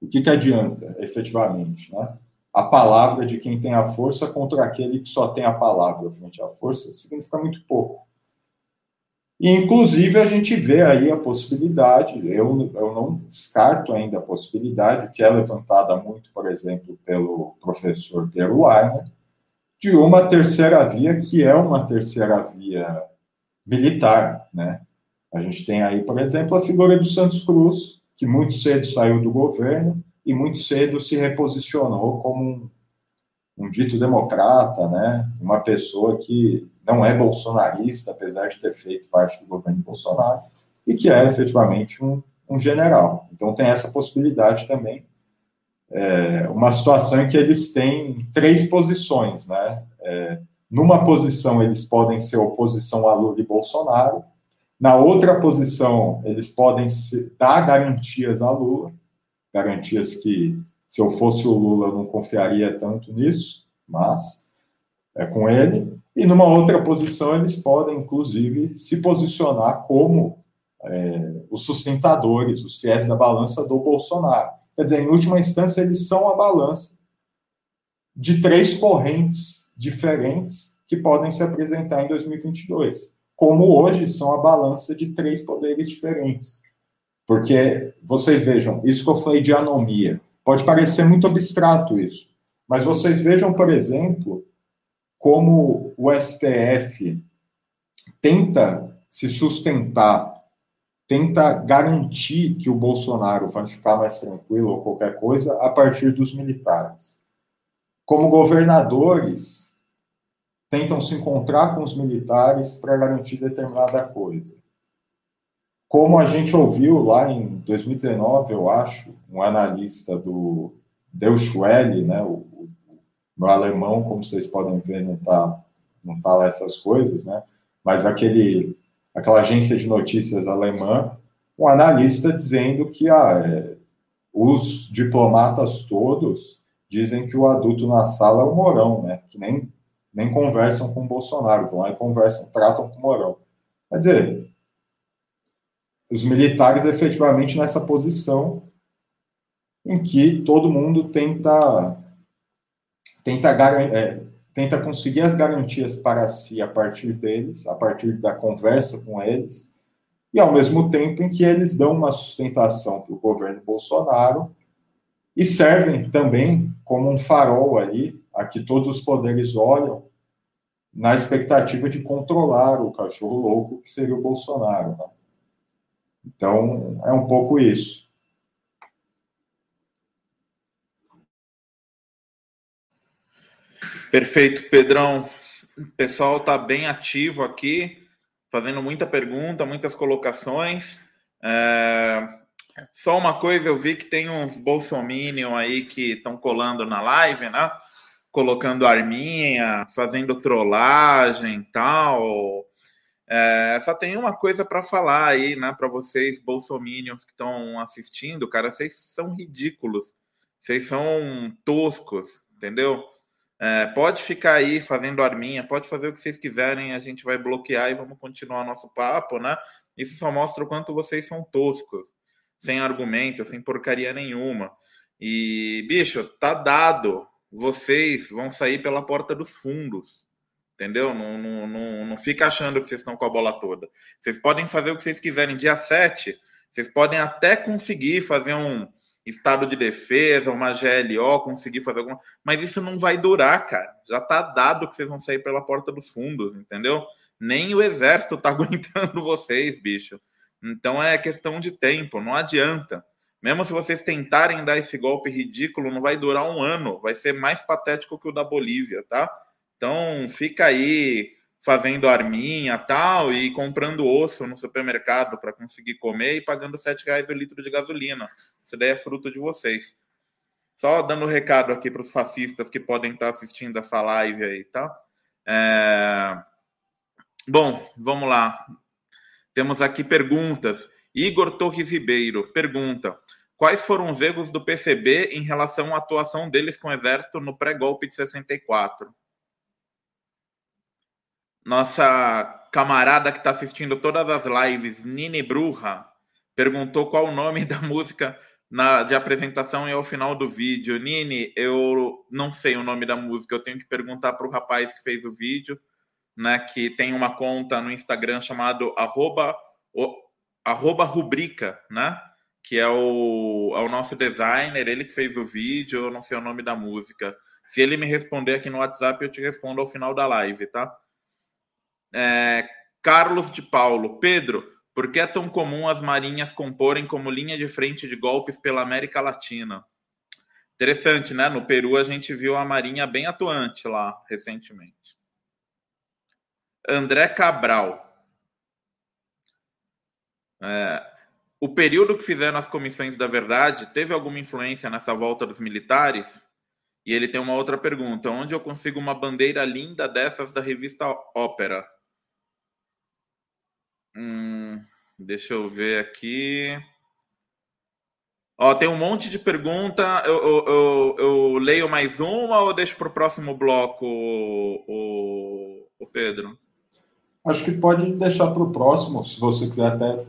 O que, que adianta, efetivamente, né? A palavra de quem tem a força contra aquele que só tem a palavra frente à força significa muito pouco. E, inclusive, a gente vê aí a possibilidade, eu, eu não descarto ainda a possibilidade, que é levantada muito, por exemplo, pelo professor Piero Leiner, de uma terceira via, que é uma terceira via militar, né? A gente tem aí, por exemplo, a figura do Santos Cruz, que muito cedo saiu do governo e muito cedo se reposicionou como um, um dito democrata, né? Uma pessoa que não é bolsonarista, apesar de ter feito parte do governo Bolsonaro, e que é efetivamente um, um general. Então tem essa possibilidade também. É, uma situação em que eles têm três posições, né? É, numa posição eles podem ser oposição a Lula e Bolsonaro, na outra posição eles podem dar garantias a Lula, garantias que se eu fosse o Lula eu não confiaria tanto nisso, mas é com ele. E numa outra posição, eles podem, inclusive, se posicionar como é, os sustentadores, os fiéis da balança do Bolsonaro. Quer dizer, em última instância, eles são a balança de três correntes diferentes que podem se apresentar em 2022. Como hoje são a balança de três poderes diferentes. Porque, vocês vejam, isso que eu falei de anomia, pode parecer muito abstrato isso, mas vocês vejam, por exemplo, como o STF tenta se sustentar, tenta garantir que o Bolsonaro vai ficar mais tranquilo ou qualquer coisa a partir dos militares. Como governadores tentam se encontrar com os militares para garantir determinada coisa. Como a gente ouviu lá em 2019, eu acho, um analista do Deutsche né, o no alemão, como vocês podem ver, não tá, não tá lá essas coisas, né? Mas aquele, aquela agência de notícias alemã, um analista dizendo que ah, é, os diplomatas todos dizem que o adulto na sala é o Morão, né? Que nem, nem conversam com o Bolsonaro, vão lá e conversam, tratam com o Morão. Quer dizer, os militares efetivamente nessa posição em que todo mundo tenta tenta, é, tenta conseguir as garantias para si a partir deles, a partir da conversa com eles, e ao mesmo tempo em que eles dão uma sustentação para o governo Bolsonaro e servem também como um farol ali, a que todos os poderes olham, na expectativa de controlar o cachorro louco que seria o Bolsonaro. Né? Então, é um pouco isso. Perfeito, Pedrão. O pessoal está bem ativo aqui, fazendo muita pergunta, muitas colocações. É... Só uma coisa, eu vi que tem uns bolsominion aí que estão colando na live, né? Colocando arminha, fazendo trollagem tal. É, só tem uma coisa para falar aí, né, para vocês, bolsominions que estão assistindo, cara, vocês são ridículos, vocês são toscos, entendeu? É, pode ficar aí fazendo arminha, pode fazer o que vocês quiserem, a gente vai bloquear e vamos continuar nosso papo, né? Isso só mostra o quanto vocês são toscos, sem argumento, sem porcaria nenhuma. E, bicho, tá dado. Vocês vão sair pela porta dos fundos entendeu? Não, não, não, não fica achando que vocês estão com a bola toda. Vocês podem fazer o que vocês quiserem. Dia 7, vocês podem até conseguir fazer um estado de defesa, uma GLO, conseguir fazer alguma. Mas isso não vai durar, cara. Já tá dado que vocês vão sair pela porta dos fundos, entendeu? Nem o exército tá aguentando vocês, bicho. Então é questão de tempo, não adianta. Mesmo se vocês tentarem dar esse golpe ridículo, não vai durar um ano. Vai ser mais patético que o da Bolívia, tá? Então, fica aí fazendo arminha tal e comprando osso no supermercado para conseguir comer e pagando sete reais o litro de gasolina. Isso daí é fruto de vocês. Só dando recado aqui para os fascistas que podem estar assistindo essa live aí, tá? É... Bom, vamos lá. Temos aqui perguntas. Igor Torres Ribeiro pergunta: Quais foram os erros do PCB em relação à atuação deles com o Exército no pré-golpe de 64? Nossa camarada que está assistindo todas as lives, Nini Bruja, perguntou qual o nome da música na, de apresentação e ao final do vídeo. Nini, eu não sei o nome da música, eu tenho que perguntar para o rapaz que fez o vídeo, né? Que tem uma conta no Instagram chamado arroba, o, arroba rubrica, né? Que é o, é o nosso designer, ele que fez o vídeo, eu não sei o nome da música. Se ele me responder aqui no WhatsApp, eu te respondo ao final da live, tá? É, Carlos de Paulo, Pedro, por que é tão comum as marinhas comporem como linha de frente de golpes pela América Latina? Interessante, né? No Peru a gente viu a marinha bem atuante lá recentemente. André Cabral. É, o período que fizeram as comissões da verdade teve alguma influência nessa volta dos militares? E ele tem uma outra pergunta: onde eu consigo uma bandeira linda dessas da revista Ópera? Hum, deixa eu ver aqui. Ó, tem um monte de pergunta. Eu, eu, eu, eu leio mais uma ou deixo para o próximo bloco, o, o, Pedro? Acho que pode deixar para o próximo, se você quiser até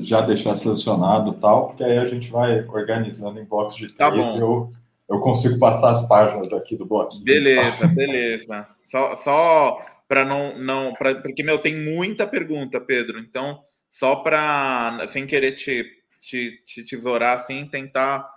já deixar selecionado tal, porque aí a gente vai organizando em blocos de tá três tá e eu, eu consigo passar as páginas aqui do bloco. Beleza, beleza. Só, só para não não pra, porque meu tem muita pergunta, Pedro. Então, só para sem querer te, te, te tesourar assim, tentar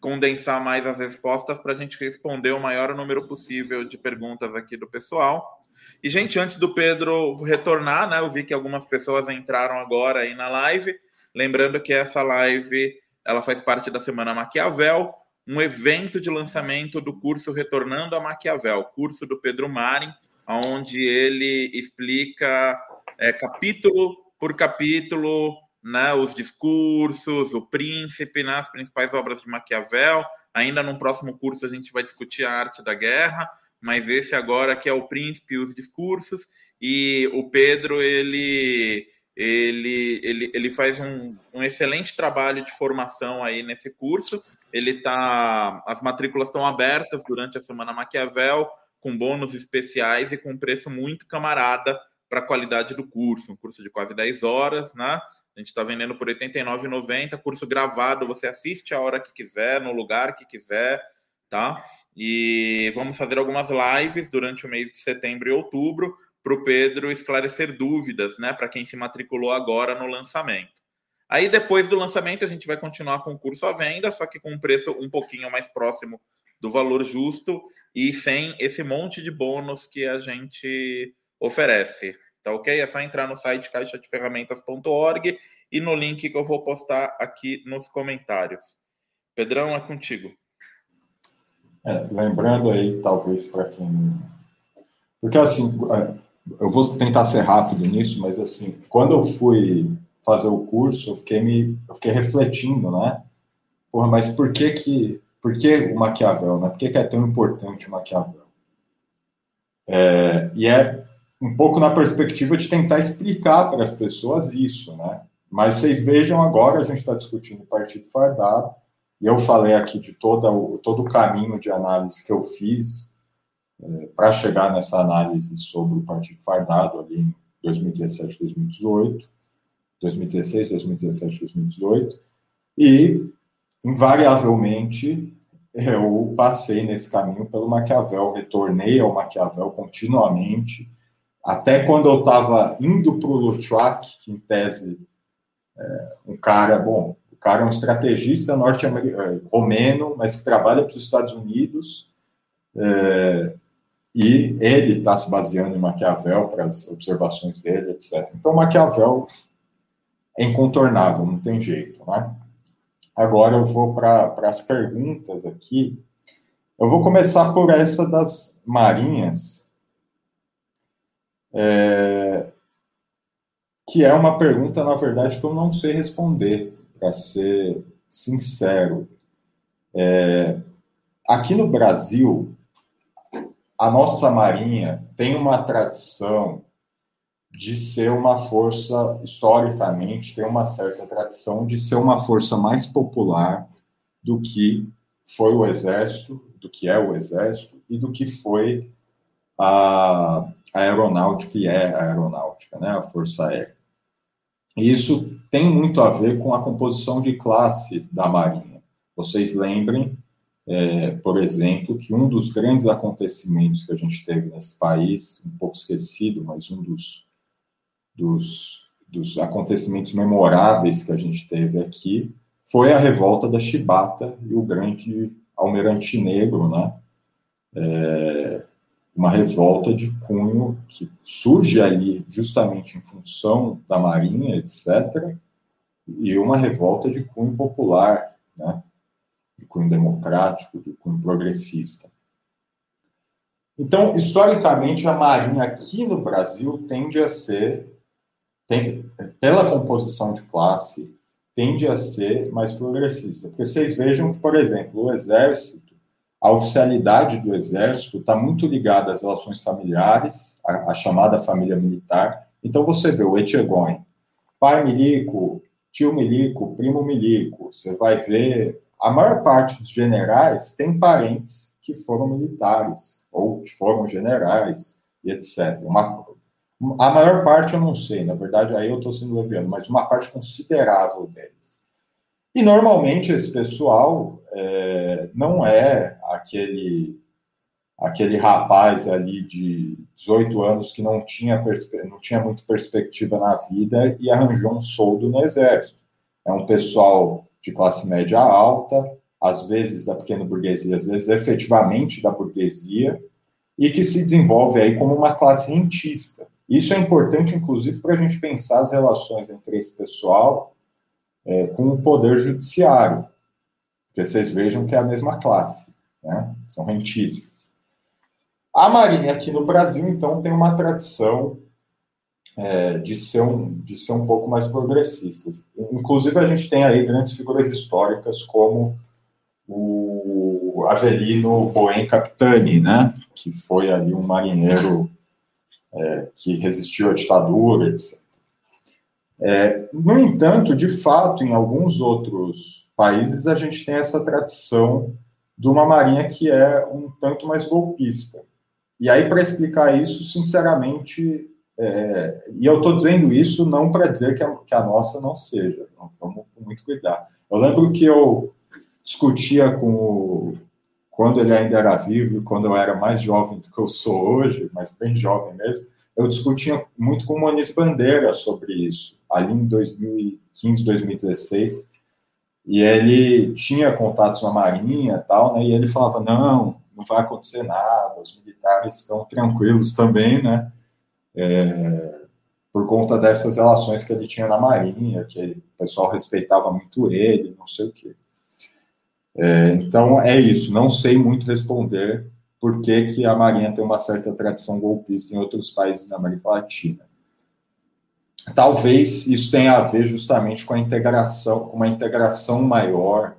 condensar mais as respostas para a gente responder o maior número possível de perguntas aqui do pessoal. E, gente, antes do Pedro retornar, né? Eu vi que algumas pessoas entraram agora aí na live. Lembrando que essa live ela faz parte da Semana Maquiavel, um evento de lançamento do curso Retornando a Maquiavel, curso do Pedro Marin, onde ele explica é, capítulo por capítulo né, os discursos, o príncipe, né, as principais obras de Maquiavel. Ainda no próximo curso a gente vai discutir a arte da guerra, mas esse agora que é o príncipe e os discursos. E o Pedro ele ele, ele, ele faz um, um excelente trabalho de formação aí nesse curso. Ele tá, as matrículas estão abertas durante a semana Maquiavel com bônus especiais e com preço muito camarada para a qualidade do curso. Um curso de quase 10 horas, né? A gente está vendendo por R$ 89,90. Curso gravado, você assiste a hora que quiser, no lugar que quiser, tá? E vamos fazer algumas lives durante o mês de setembro e outubro para o Pedro esclarecer dúvidas, né? Para quem se matriculou agora no lançamento. Aí depois do lançamento a gente vai continuar com o curso à venda, só que com um preço um pouquinho mais próximo do valor justo e sem esse monte de bônus que a gente oferece. Tá ok? É só entrar no site caixadeferramentas.org e no link que eu vou postar aqui nos comentários. Pedrão, é contigo. É, lembrando aí, talvez para quem Porque, assim, eu vou tentar ser rápido nisso, mas, assim, quando eu fui fazer o curso, eu fiquei, me, eu fiquei refletindo, né? Porra, mas por que que, por que o Maquiavel, né? Por que, é tão importante o Maquiavel? É, e é um pouco na perspectiva de tentar explicar para as pessoas isso, né? Mas vocês vejam agora, a gente está discutindo o Partido Fardado, e eu falei aqui de toda todo o caminho de análise que eu fiz é, para chegar nessa análise sobre o Partido Fardado ali em 2017, 2018, 2016, 2017, 2018, e invariavelmente eu passei nesse caminho pelo Maquiavel, retornei ao Maquiavel continuamente, até quando eu estava indo para o Luttwak, que em tese é um cara, bom, o cara é um estrategista norte-americano, é, romeno, mas que trabalha para os Estados Unidos, é, e ele está se baseando em Maquiavel para as observações dele, etc. Então, Maquiavel é incontornável, não tem jeito, né? Agora eu vou para as perguntas aqui. Eu vou começar por essa das marinhas, é, que é uma pergunta, na verdade, que eu não sei responder, para ser sincero. É, aqui no Brasil, a nossa marinha tem uma tradição de ser uma força, historicamente, tem uma certa tradição de ser uma força mais popular do que foi o Exército, do que é o Exército e do que foi a, a aeronáutica e é a aeronáutica, né, a Força Aérea. E isso tem muito a ver com a composição de classe da Marinha. Vocês lembrem, é, por exemplo, que um dos grandes acontecimentos que a gente teve nesse país, um pouco esquecido, mas um dos dos, dos acontecimentos memoráveis que a gente teve aqui foi a revolta da Chibata e o grande almirante negro, né? É, uma revolta de cunho que surge ali justamente em função da Marinha, etc., e uma revolta de cunho popular, né? de cunho democrático, de cunho progressista. Então, historicamente, a Marinha aqui no Brasil tende a ser tem, pela composição de classe, tende a ser mais progressista. Porque vocês vejam que, por exemplo, o Exército, a oficialidade do Exército está muito ligada às relações familiares, à, chamada família militar. Então, você vê o Etchegoin, pai milico, tio milico, primo milico, você vai ver. A maior parte dos generais tem parentes que foram militares, ou que foram generais, e etc. Uma, a maior parte eu não sei, na verdade, aí eu estou sendo leviano, mas uma parte considerável deles. E normalmente esse pessoal é, não é aquele aquele rapaz ali de 18 anos que não tinha, não tinha muito perspectiva na vida e arranjou um soldo no exército. É um pessoal de classe média alta, às vezes da pequena burguesia, às vezes efetivamente da burguesia, e que se desenvolve aí como uma classe rentista. Isso é importante, inclusive, para a gente pensar as relações entre esse pessoal é, com o poder judiciário, porque vocês vejam que é a mesma classe, né? são rentícias. A Marinha aqui no Brasil, então, tem uma tradição é, de, ser um, de ser um pouco mais progressista. Inclusive, a gente tem aí grandes figuras históricas como o Avelino Boen Capitani, né? que foi ali um marinheiro é, que resistiu à ditadura, etc. É, no entanto, de fato, em alguns outros países, a gente tem essa tradição de uma marinha que é um tanto mais golpista. E aí, para explicar isso, sinceramente, é, e eu estou dizendo isso não para dizer que a, que a, nossa não seja, vamos com muito cuidado. Eu lembro que eu discutia com o, quando ele ainda era vivo, quando eu era mais jovem do que eu sou hoje, mas bem jovem mesmo, eu discutia muito com o Moniz Bandeira sobre isso, ali em 2015, 2016, e ele tinha contatos na Marinha tal, né, e ele falava, não, não vai acontecer nada, os militares estão tranquilos também, né, é, por conta dessas relações que ele tinha na Marinha, que o pessoal respeitava muito ele, não sei o quê. É, então, é isso. Não sei muito responder por que, que a Marinha tem uma certa tradição golpista em outros países da América Latina. Talvez isso tenha a ver justamente com a integração, com uma integração maior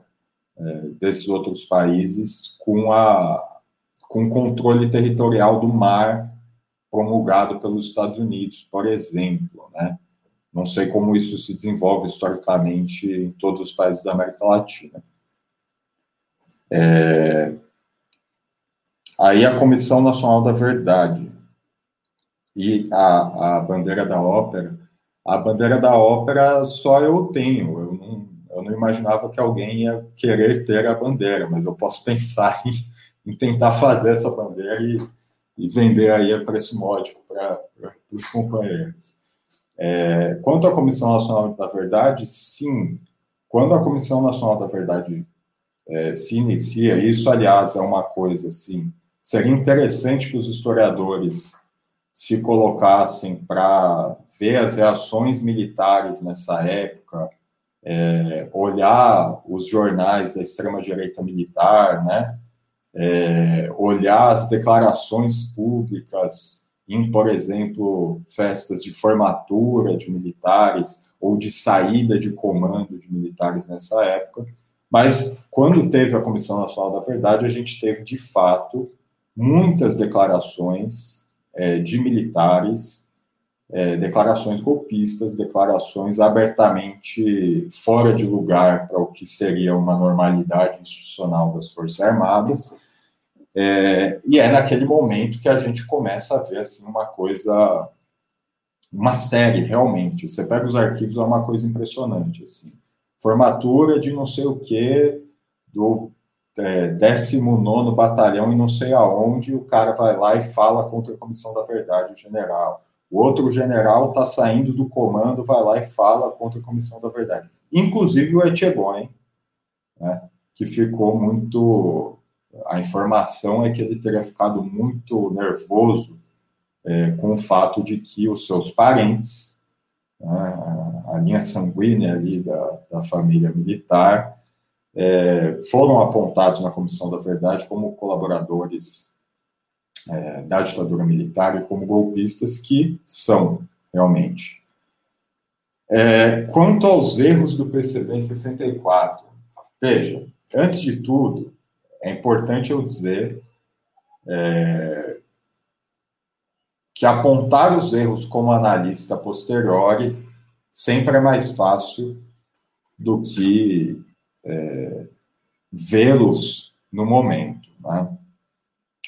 é, desses outros países com a com o controle territorial do mar promulgado pelos Estados Unidos, por exemplo, né? Não sei como isso se desenvolve historicamente em todos os países da América Latina. É... Aí a Comissão Nacional da Verdade e a, a bandeira da ópera. A bandeira da ópera só eu tenho. Eu não, eu não imaginava que alguém ia querer ter a bandeira, mas eu posso pensar em, em tentar fazer essa bandeira e, e vender aí a preço módico para os companheiros. É, quanto à Comissão Nacional da Verdade, sim. Quando a Comissão Nacional da Verdade é, se inicia, isso, aliás, é uma coisa assim Seria interessante que os historiadores se colocassem para ver as reações militares nessa época, é, olhar os jornais da extrema-direita militar, né? É, olhar as declarações públicas em, por exemplo, festas de formatura de militares ou de saída de comando de militares nessa época. Mas, quando teve a Comissão Nacional da Verdade, a gente teve, de fato, muitas declarações é, de militares, é, declarações golpistas, declarações abertamente fora de lugar para o que seria uma normalidade institucional das Forças Armadas. É, e é naquele momento que a gente começa a ver assim uma coisa, uma série realmente. Você pega os arquivos, é uma coisa impressionante assim. Formatura de não sei o que do é, 19 Batalhão e não sei aonde, o cara vai lá e fala contra a Comissão da Verdade, o general. O outro general está saindo do comando, vai lá e fala contra a Comissão da Verdade. Inclusive o Etchegóin, né, que ficou muito. A informação é que ele teria ficado muito nervoso é, com o fato de que os seus parentes, né, a linha sanguínea ali da, da família militar, é, foram apontados na Comissão da Verdade como colaboradores é, da ditadura militar e como golpistas, que são, realmente. É, quanto aos erros do PCB em 64, veja, antes de tudo, é importante eu dizer é, que apontar os erros como analista posteriori sempre é mais fácil do que é, vê-los no momento. Né?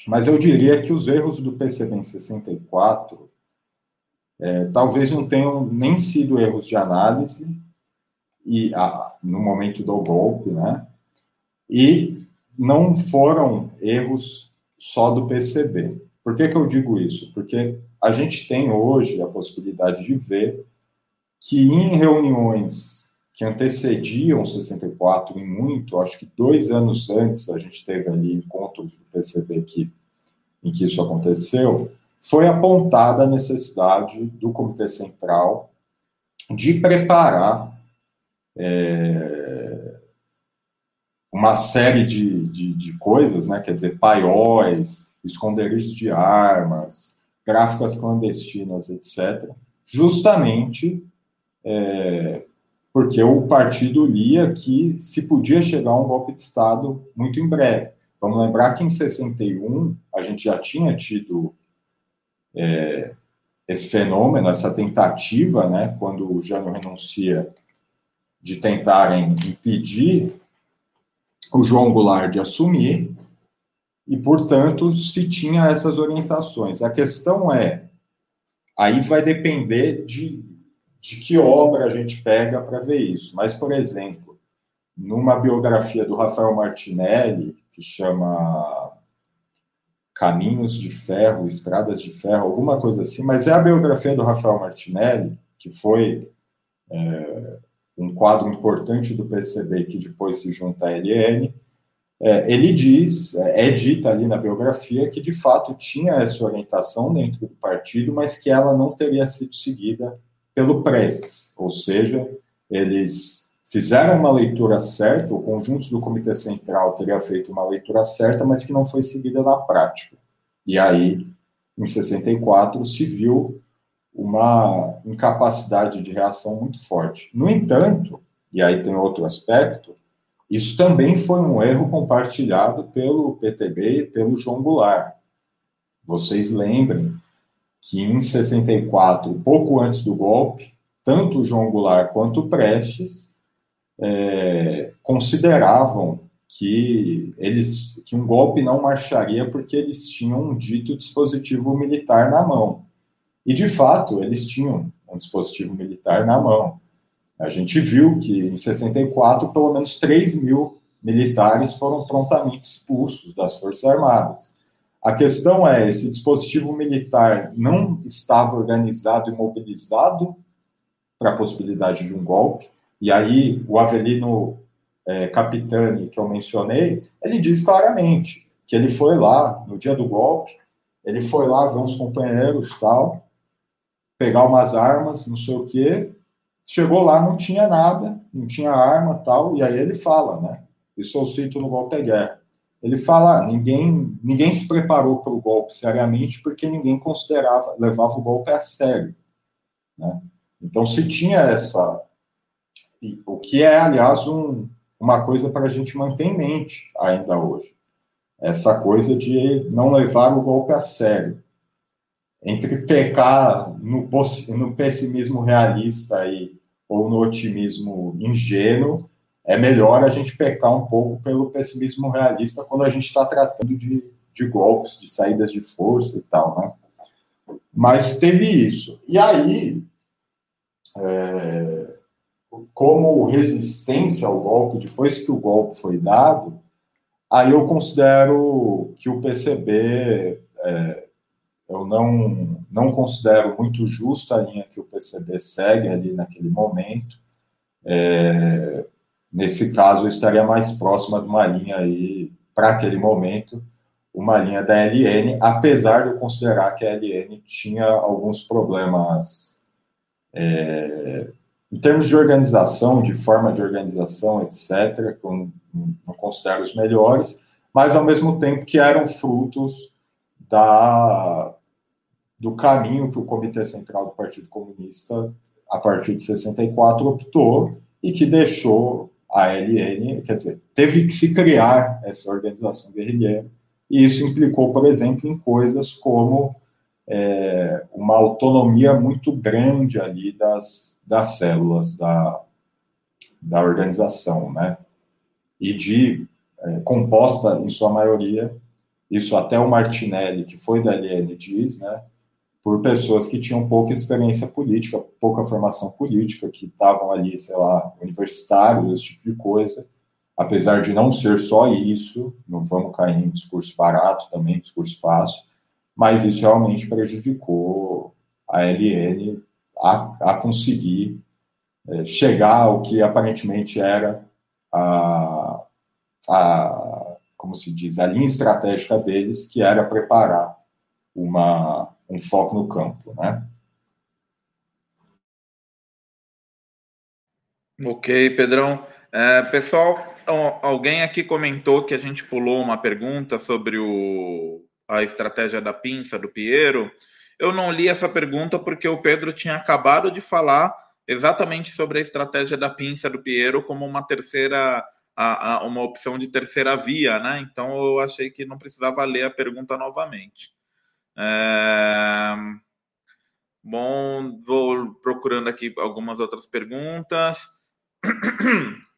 Mas eu diria que os erros do PCB em 64 é, talvez não tenham nem sido erros de análise e a, no momento do golpe, né? E não foram erros só do PCB. Por que, que eu digo isso? Porque a gente tem hoje a possibilidade de ver que em reuniões que antecediam 64 em muito, acho que dois anos antes a gente teve ali encontros do PCB que, em que isso aconteceu, foi apontada a necessidade do Comitê Central de preparar é, uma série de, de, de, coisas, né? quer dizer, paióis, esconderijos de armas, gráficas clandestinas, etc., justamente é, porque o partido lia que se podia chegar a um golpe de Estado muito em breve. Vamos lembrar que em 61 a gente já tinha tido é, esse fenômeno, essa tentativa, né, quando o Jânio renuncia, de tentarem impedir o João Goulart de assumir, e, portanto, se tinha essas orientações. A questão é, aí vai depender de de que obra a gente pega para ver isso. Mas, por exemplo, numa biografia do Rafael Martinelli, que chama Caminhos de Ferro, Estradas de Ferro, alguma coisa assim, mas é a biografia do Rafael Martinelli, que foi é, um quadro importante do PCB que depois se junta à LN. É, ele diz, é, é dita ali na biografia, que de fato tinha essa orientação dentro do partido, mas que ela não teria sido seguida pelo Prestes, ou seja, eles fizeram uma leitura certa, o conjunto do Comitê Central teria feito uma leitura certa, mas que não foi seguida na prática. E aí, em 64, se viu uma incapacidade de reação muito forte. No entanto, e aí tem outro aspecto, isso também foi um erro compartilhado pelo PTB e pelo João Goulart. Vocês lembrem que em 64, pouco antes do golpe, tanto o João Goulart quanto o Prestes é, consideravam que eles que um golpe não marcharia porque eles tinham um dito dispositivo militar na mão. E de fato, eles tinham um dispositivo militar na mão. A gente viu que em 64, pelo menos 3 mil militares foram prontamente expulsos das Forças Armadas. A questão é: esse dispositivo militar não estava organizado e mobilizado para a possibilidade de um golpe. E aí, o Avelino é, Capitani, que eu mencionei, ele diz claramente que ele foi lá no dia do golpe, ele foi lá ver uns companheiros tal, pegar umas armas, não sei o quê, chegou lá, não tinha nada, não tinha arma tal, e aí ele fala, né? Isso eu cito no golpe é guerra. Ele fala, ah, ninguém, ninguém se preparou para o golpe seriamente porque ninguém considerava, levava o golpe a sério, né? Então se tinha essa, o que é, aliás, um, uma coisa para a gente manter em mente ainda hoje. Essa coisa de não levar o golpe a sério. Entre pecar no, no pessimismo realista e, ou no otimismo ingênuo, é melhor a gente pecar um pouco pelo pessimismo realista quando a gente está tratando de, de golpes, de saídas de força e tal, né? Mas teve isso. E aí, é, como resistência ao golpe, depois que o golpe foi dado, aí eu considero que o PCB, é, eu não, não considero muito justa a linha que o PCB segue ali naquele momento. É, nesse caso, eu estaria mais próxima de uma linha aí, para aquele momento, uma linha da LN, apesar de eu considerar que a LN tinha alguns problemas é, em termos de organização, de forma de organização, etc., que eu não considero os melhores, mas ao mesmo tempo que eram frutos da, do caminho que o Comitê Central do Partido Comunista, a partir de 64, optou e que deixou a LN, quer dizer, teve que se criar essa organização guerrilheira, e isso implicou, por exemplo, em coisas como é, uma autonomia muito grande ali das, das células da, da organização, né? E de é, composta, em sua maioria, isso até o Martinelli, que foi da LN, diz, né? Por pessoas que tinham pouca experiência política, pouca formação política, que estavam ali, sei lá, universitários, esse tipo de coisa. Apesar de não ser só isso, não vamos cair em discurso barato também, discurso fácil, mas isso realmente prejudicou a LN a, a conseguir é, chegar ao que aparentemente era a, a, como se diz, a linha estratégica deles, que era preparar uma, um foco no campo, né? Ok, Pedrão. É, pessoal, alguém aqui comentou que a gente pulou uma pergunta sobre o, a estratégia da pinça do Piero. Eu não li essa pergunta porque o Pedro tinha acabado de falar exatamente sobre a estratégia da pinça do Piero como uma terceira, a, a, uma opção de terceira via, né? Então eu achei que não precisava ler a pergunta novamente. É... Bom, vou procurando aqui algumas outras perguntas.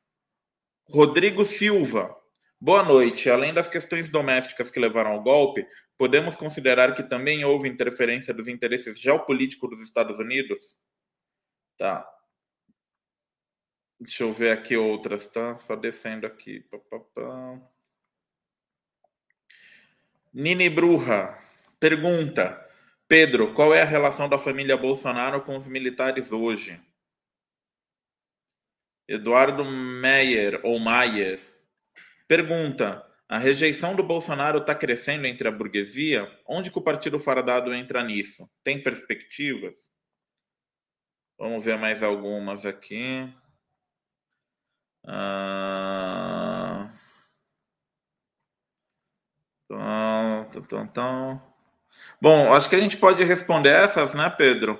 Rodrigo Silva. Boa noite. Além das questões domésticas que levaram ao golpe, podemos considerar que também houve interferência dos interesses geopolíticos dos Estados Unidos? Tá. Deixa eu ver aqui outras, tá? Só descendo aqui. Nini Bruja pergunta: Pedro, qual é a relação da família Bolsonaro com os militares hoje? Eduardo Meyer ou Maier Pergunta: a rejeição do Bolsonaro está crescendo entre a burguesia? Onde que o Partido Fardado entra nisso? Tem perspectivas? Vamos ver mais algumas aqui. Então, então, então. Bom, acho que a gente pode responder essas, né, Pedro?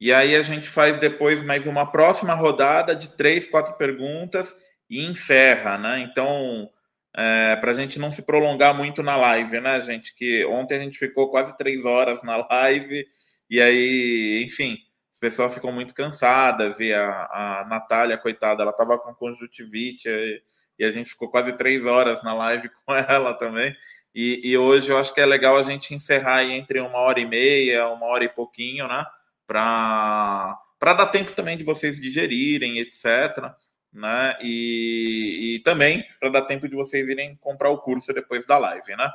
E aí a gente faz depois mais uma próxima rodada de três, quatro perguntas e encerra, né? Então, é, para a gente não se prolongar muito na live, né, gente? Que ontem a gente ficou quase três horas na live e aí, enfim, as pessoas ficam muito cansadas e a, a Natália, coitada, ela estava com conjuntivite e, e a gente ficou quase três horas na live com ela também. E, e, hoje eu acho que é legal a gente encerrar aí entre uma hora e meia, uma hora e pouquinho, né? Para dar tempo também de vocês digerirem, etc. Né? E, e também para dar tempo de vocês irem comprar o curso depois da live, né?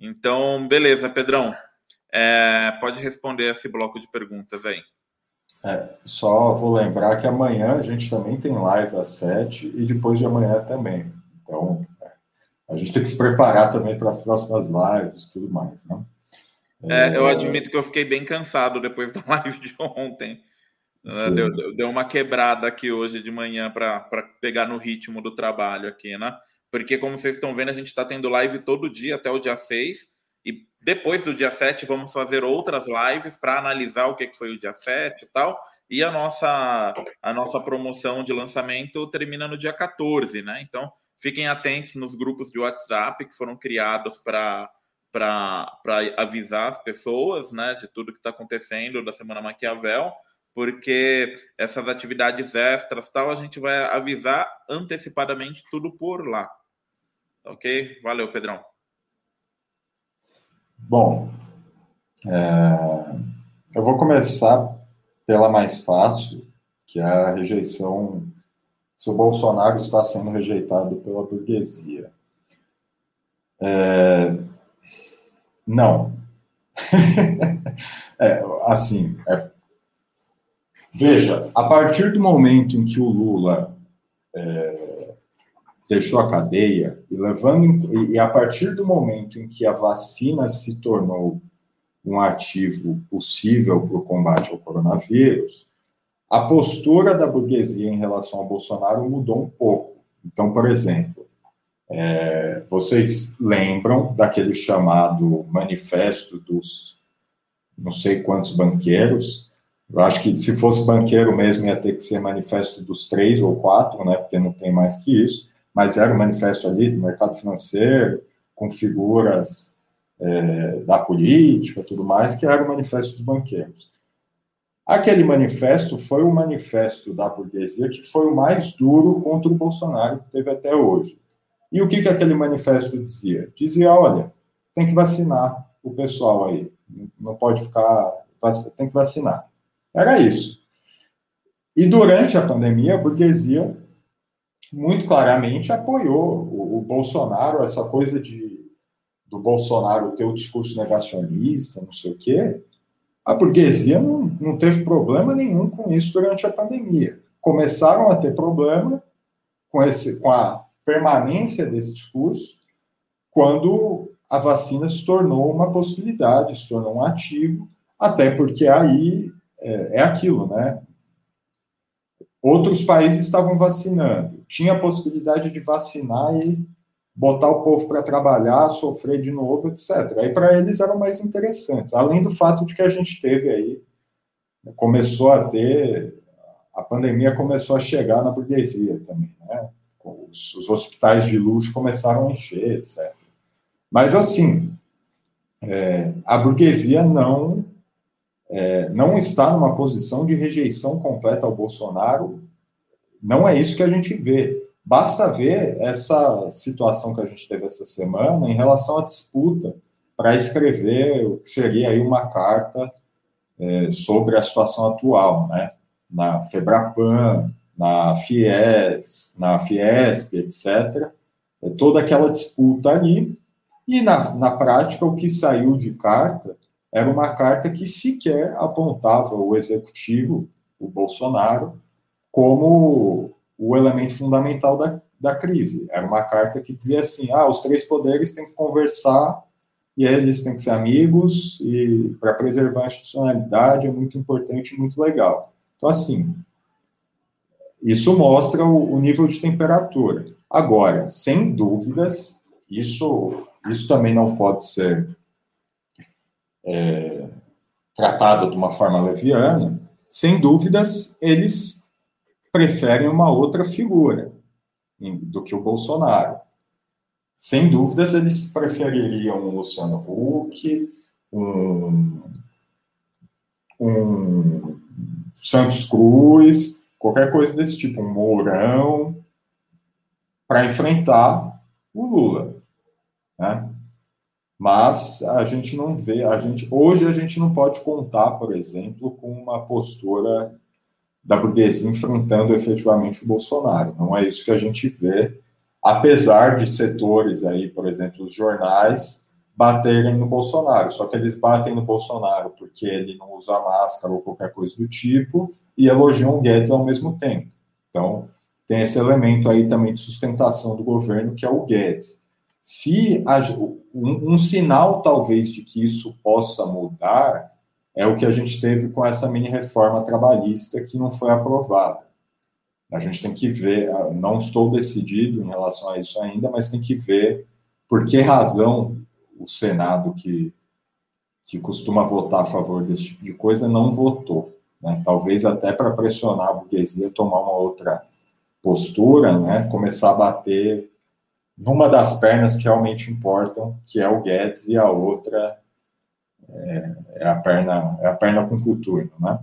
Então, beleza, Pedrão. É, pode responder esse bloco de perguntas aí. É, só vou lembrar que amanhã a gente também tem live às sete e depois de amanhã também. Então, a gente tem que se preparar também para as próximas lives e tudo mais, né? É, eu admito que eu fiquei bem cansado depois da live de ontem. Né? Deu, deu, uma quebrada aqui hoje de manhã para pegar no ritmo do trabalho aqui, né? Porque, como vocês estão vendo, a gente está tendo live todo dia até o dia 6. E depois do dia 7, vamos fazer outras lives para analisar o que foi o dia 7 e tal. E a nossa, a nossa promoção de lançamento termina no dia 14, né? Então, Fiquem atentos nos grupos de WhatsApp que foram criados para avisar as pessoas né, de tudo que está acontecendo da Semana Maquiavel, porque essas atividades extras tal, a gente vai avisar antecipadamente tudo por lá. Ok? Valeu, Pedrão. Bom, é, eu vou começar pela mais fácil, que é a rejeição se o Bolsonaro está sendo rejeitado pela burguesia. É... Não. é, assim, é... veja, a partir do momento em que o Lula é, deixou a cadeia e levando em... e a partir do momento em que a vacina se tornou um ativo possível para o combate ao coronavírus, a postura da burguesia em relação ao Bolsonaro mudou um pouco. Então, por exemplo, é, vocês lembram daquele chamado manifesto dos não sei quantos banqueiros? Eu acho que se fosse banqueiro mesmo ia ter que ser manifesto dos três ou quatro, né? Porque não tem mais que isso. Mas era um manifesto ali do mercado financeiro, com figuras é, da política, tudo mais, que era o manifesto dos banqueiros. Aquele manifesto foi o manifesto da burguesia que foi o mais duro contra o Bolsonaro que teve até hoje. E o que, que aquele manifesto dizia? Dizia: olha, tem que vacinar o pessoal aí, não pode ficar, tem que vacinar. Era isso. E durante a pandemia, a burguesia muito claramente apoiou o, o Bolsonaro, essa coisa de do Bolsonaro ter o discurso negacionista, não sei o quê, a burguesia não, não teve problema nenhum com isso durante a pandemia. Começaram a ter problema com, esse, com a permanência desse discurso quando a vacina se tornou uma possibilidade, se tornou um ativo, até porque aí é, é aquilo, né? Outros países estavam vacinando, tinha a possibilidade de vacinar e botar o povo para trabalhar, sofrer de novo, etc. Aí para eles eram mais interessantes, além do fato de que a gente teve aí, começou a ter, a pandemia começou a chegar na burguesia também, né? Os, os hospitais de luxo começaram a encher, etc. Mas assim, é, a burguesia não é, não está numa posição de rejeição completa ao Bolsonaro. Não é isso que a gente vê. Basta ver essa situação que a gente teve essa semana em relação à disputa para escrever o que seria aí uma carta é, sobre a situação atual, né? Na Febrapan, na FIES, na Fiesp, etc. É toda aquela disputa ali. E na, na prática, o que saiu de carta era uma carta que sequer apontava o executivo, o Bolsonaro, como o elemento fundamental da, da crise. Era uma carta que dizia assim: ah, os três poderes têm que conversar e eles têm que ser amigos, e para preservar a institucionalidade é muito importante e muito legal. Então, assim, isso mostra o, o nível de temperatura. Agora, sem dúvidas, isso, isso também não pode ser é, tratado de uma forma leviana. Sem dúvidas, eles preferem uma outra figura do que o Bolsonaro. Sem dúvidas, eles prefeririam um Luciano Huck, um, um Santos Cruz, qualquer coisa desse tipo, um Mourão, para enfrentar o Lula. Né? Mas a gente não vê, a gente hoje a gente não pode contar, por exemplo, com uma postura da burguesia enfrentando efetivamente o Bolsonaro. Não é isso que a gente vê, apesar de setores aí, por exemplo, os jornais baterem no Bolsonaro. Só que eles batem no Bolsonaro porque ele não usa máscara ou qualquer coisa do tipo e elogiam o Guedes ao mesmo tempo. Então, tem esse elemento aí também de sustentação do governo, que é o Guedes. Se um, um sinal, talvez, de que isso possa mudar é o que a gente teve com essa mini reforma trabalhista que não foi aprovada. A gente tem que ver, não estou decidido em relação a isso ainda, mas tem que ver por que razão o Senado, que, que costuma votar a favor desse tipo de coisa, não votou. Né? Talvez até para pressionar a burguesia a tomar uma outra postura, né? começar a bater numa das pernas que realmente importam, que é o Guedes, e a outra é, é a perna é a perna com cultura, né?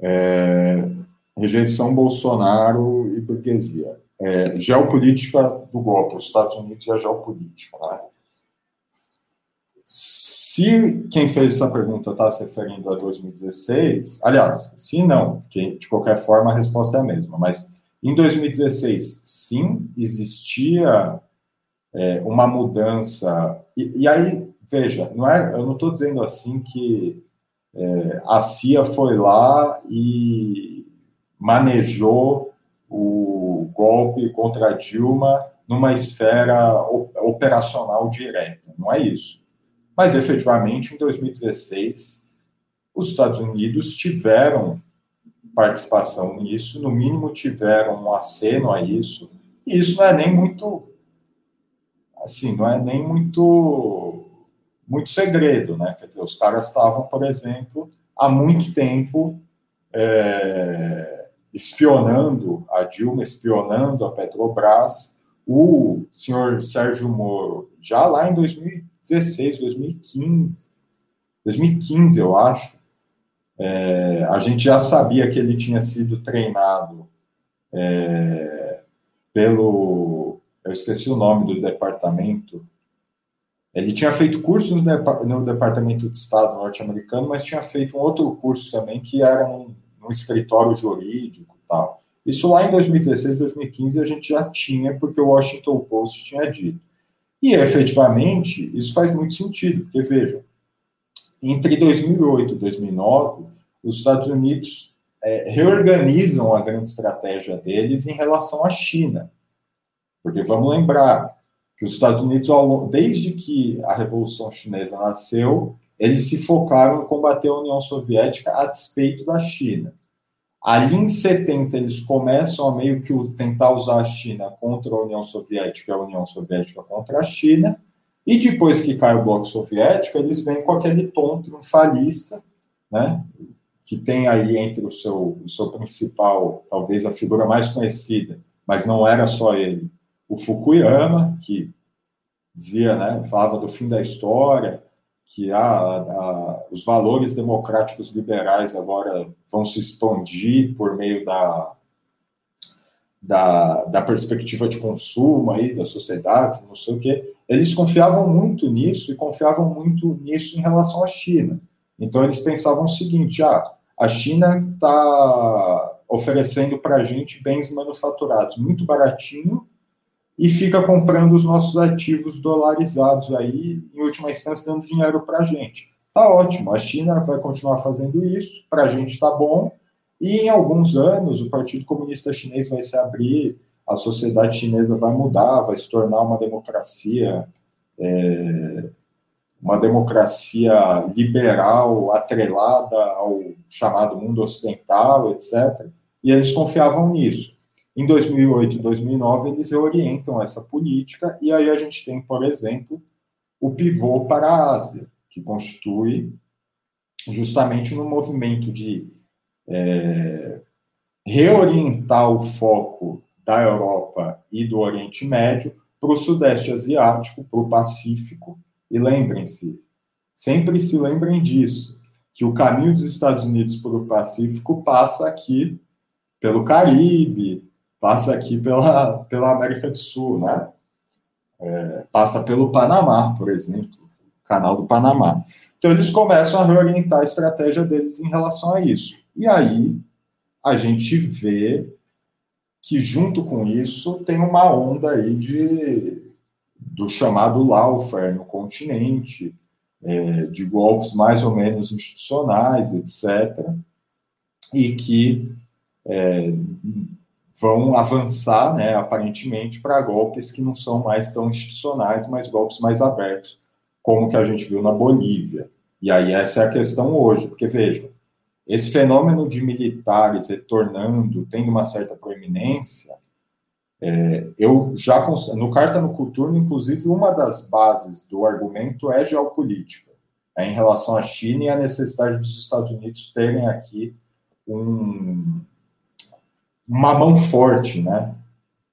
É, rejeição Bolsonaro e burguesia. É, geopolítica do golpe, os Estados Unidos e a geopolítica. Né? Se quem fez essa pergunta está se referindo a 2016, aliás, se não, que de qualquer forma a resposta é a mesma, mas em 2016, sim, existia é, uma mudança, e, e, aí, veja, não é, eu não estou dizendo assim que é, a CIA foi lá e manejou o golpe contra Dilma numa esfera operacional direta, não é isso. Mas, efetivamente, em 2016, os Estados Unidos tiveram participação nisso, no mínimo tiveram um aceno a isso, e isso não é nem muito, assim, não é nem muito, muito segredo, né? Quer dizer, os caras estavam, por exemplo, há muito tempo é, espionando a Dilma, espionando a Petrobras, o senhor Sérgio Moro, já lá em 2000 2016, 2015, 2015, eu acho, é, a gente já sabia que ele tinha sido treinado é, pelo. Eu esqueci o nome do departamento. Ele tinha feito curso no, no Departamento de Estado norte-americano, mas tinha feito um outro curso também que era num, num escritório jurídico e tal. Isso lá em 2016, 2015 a gente já tinha, porque o Washington Post tinha dito. E efetivamente, isso faz muito sentido, porque vejam, entre 2008 e 2009, os Estados Unidos é, reorganizam a grande estratégia deles em relação à China. Porque vamos lembrar que os Estados Unidos, desde que a Revolução Chinesa nasceu, eles se focaram em combater a União Soviética a despeito da China. Ali em 70, eles começam a meio que tentar usar a China contra a União Soviética e a União Soviética contra a China. E depois que cai o bloco soviético, eles vêm com aquele tom triunfalista, né? que tem aí entre o seu, o seu principal, talvez a figura mais conhecida, mas não era só ele, o Fukuyama, que dizia, né, falava do fim da história, que a, a, os valores democráticos liberais agora vão se expandir por meio da, da, da perspectiva de consumo aí das sociedades, não sei o quê, eles confiavam muito nisso e confiavam muito nisso em relação à China. Então eles pensavam o seguinte: ah, a China está oferecendo para a gente bens manufaturados muito baratinho e fica comprando os nossos ativos dolarizados aí, em última instância, dando dinheiro para a gente. Tá ótimo, a China vai continuar fazendo isso, para a gente tá bom, e em alguns anos o Partido Comunista Chinês vai se abrir, a sociedade chinesa vai mudar, vai se tornar uma democracia, é, uma democracia liberal, atrelada ao chamado mundo ocidental, etc. e eles confiavam nisso. Em 2008 e 2009, eles orientam essa política, e aí a gente tem, por exemplo, o pivô para a Ásia, que constitui justamente no movimento de é, reorientar o foco da Europa e do Oriente Médio para o Sudeste Asiático, para o Pacífico. E lembrem-se, sempre se lembrem disso, que o caminho dos Estados Unidos para o Pacífico passa aqui pelo Caribe, passa aqui pela, pela América do Sul, né? É, passa pelo Panamá, por exemplo, o canal do Panamá. Então, eles começam a reorientar a estratégia deles em relação a isso. E aí, a gente vê que, junto com isso, tem uma onda aí de, do chamado lawfare no continente, é, de golpes mais ou menos institucionais, etc., e que é, vão avançar, né, aparentemente, para golpes que não são mais tão institucionais, mas golpes mais abertos, como que a gente viu na Bolívia. E aí essa é a questão hoje, porque vejam, esse fenômeno de militares retornando, tendo uma certa proeminência, é, eu já no Carta no Cultura, inclusive, uma das bases do argumento é geopolítica, é em relação à China e a necessidade dos Estados Unidos terem aqui um, uma mão forte, né?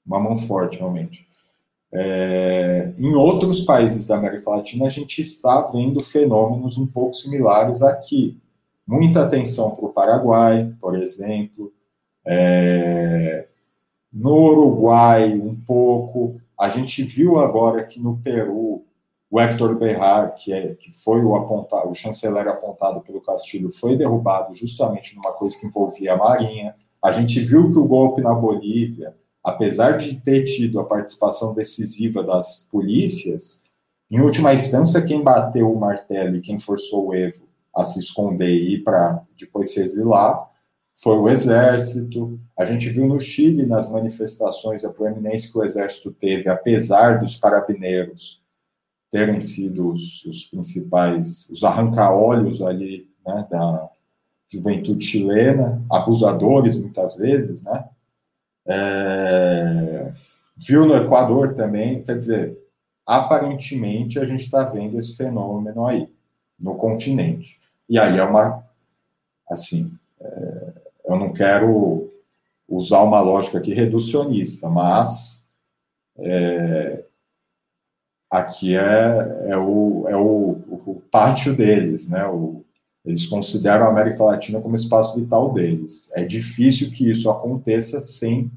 Uma mão forte, realmente. É, em outros países da América Latina, a gente está vendo fenômenos um pouco similares aqui. Muita atenção para o Paraguai, por exemplo. É, no Uruguai, um pouco. A gente viu agora que no Peru, o Héctor Berrar, que, é, que foi o, apontado, o chanceler apontado pelo Castilho, foi derrubado justamente numa coisa que envolvia a Marinha. A gente viu que o golpe na Bolívia apesar de ter tido a participação decisiva das polícias, em última instância, quem bateu o martelo e quem forçou o Evo a se esconder e ir para depois se exilar foi o exército. A gente viu no Chile, nas manifestações, a proeminência que o exército teve, apesar dos carabineiros terem sido os, os principais, os arranca-olhos ali, né, da juventude chilena, abusadores muitas vezes, né, é, viu no Equador também, quer dizer, aparentemente a gente está vendo esse fenômeno aí, no continente. E aí é uma, assim, é, eu não quero usar uma lógica aqui reducionista, mas é, aqui é, é, o, é o, o pátio deles, né? O, eles consideram a América Latina como espaço vital deles. É difícil que isso aconteça sem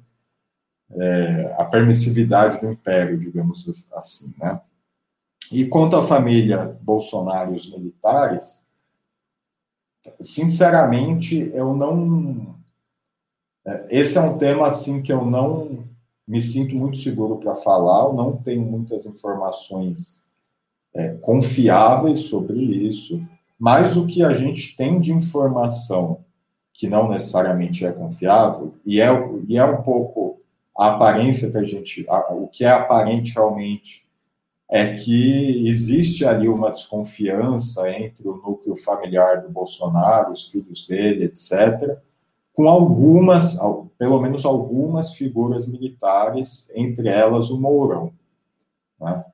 é, a permissividade do império, digamos assim, né? E quanto à família Bolsonaro e os militares, sinceramente, eu não. É, esse é um tema assim que eu não me sinto muito seguro para falar, eu não tenho muitas informações é, confiáveis sobre isso. Mas o que a gente tem de informação que não necessariamente é confiável, e é, e é um pouco a aparência que a gente. A, o que é aparente realmente é que existe ali uma desconfiança entre o núcleo familiar do Bolsonaro, os filhos dele, etc., com algumas, pelo menos algumas figuras militares, entre elas o Mourão. Né?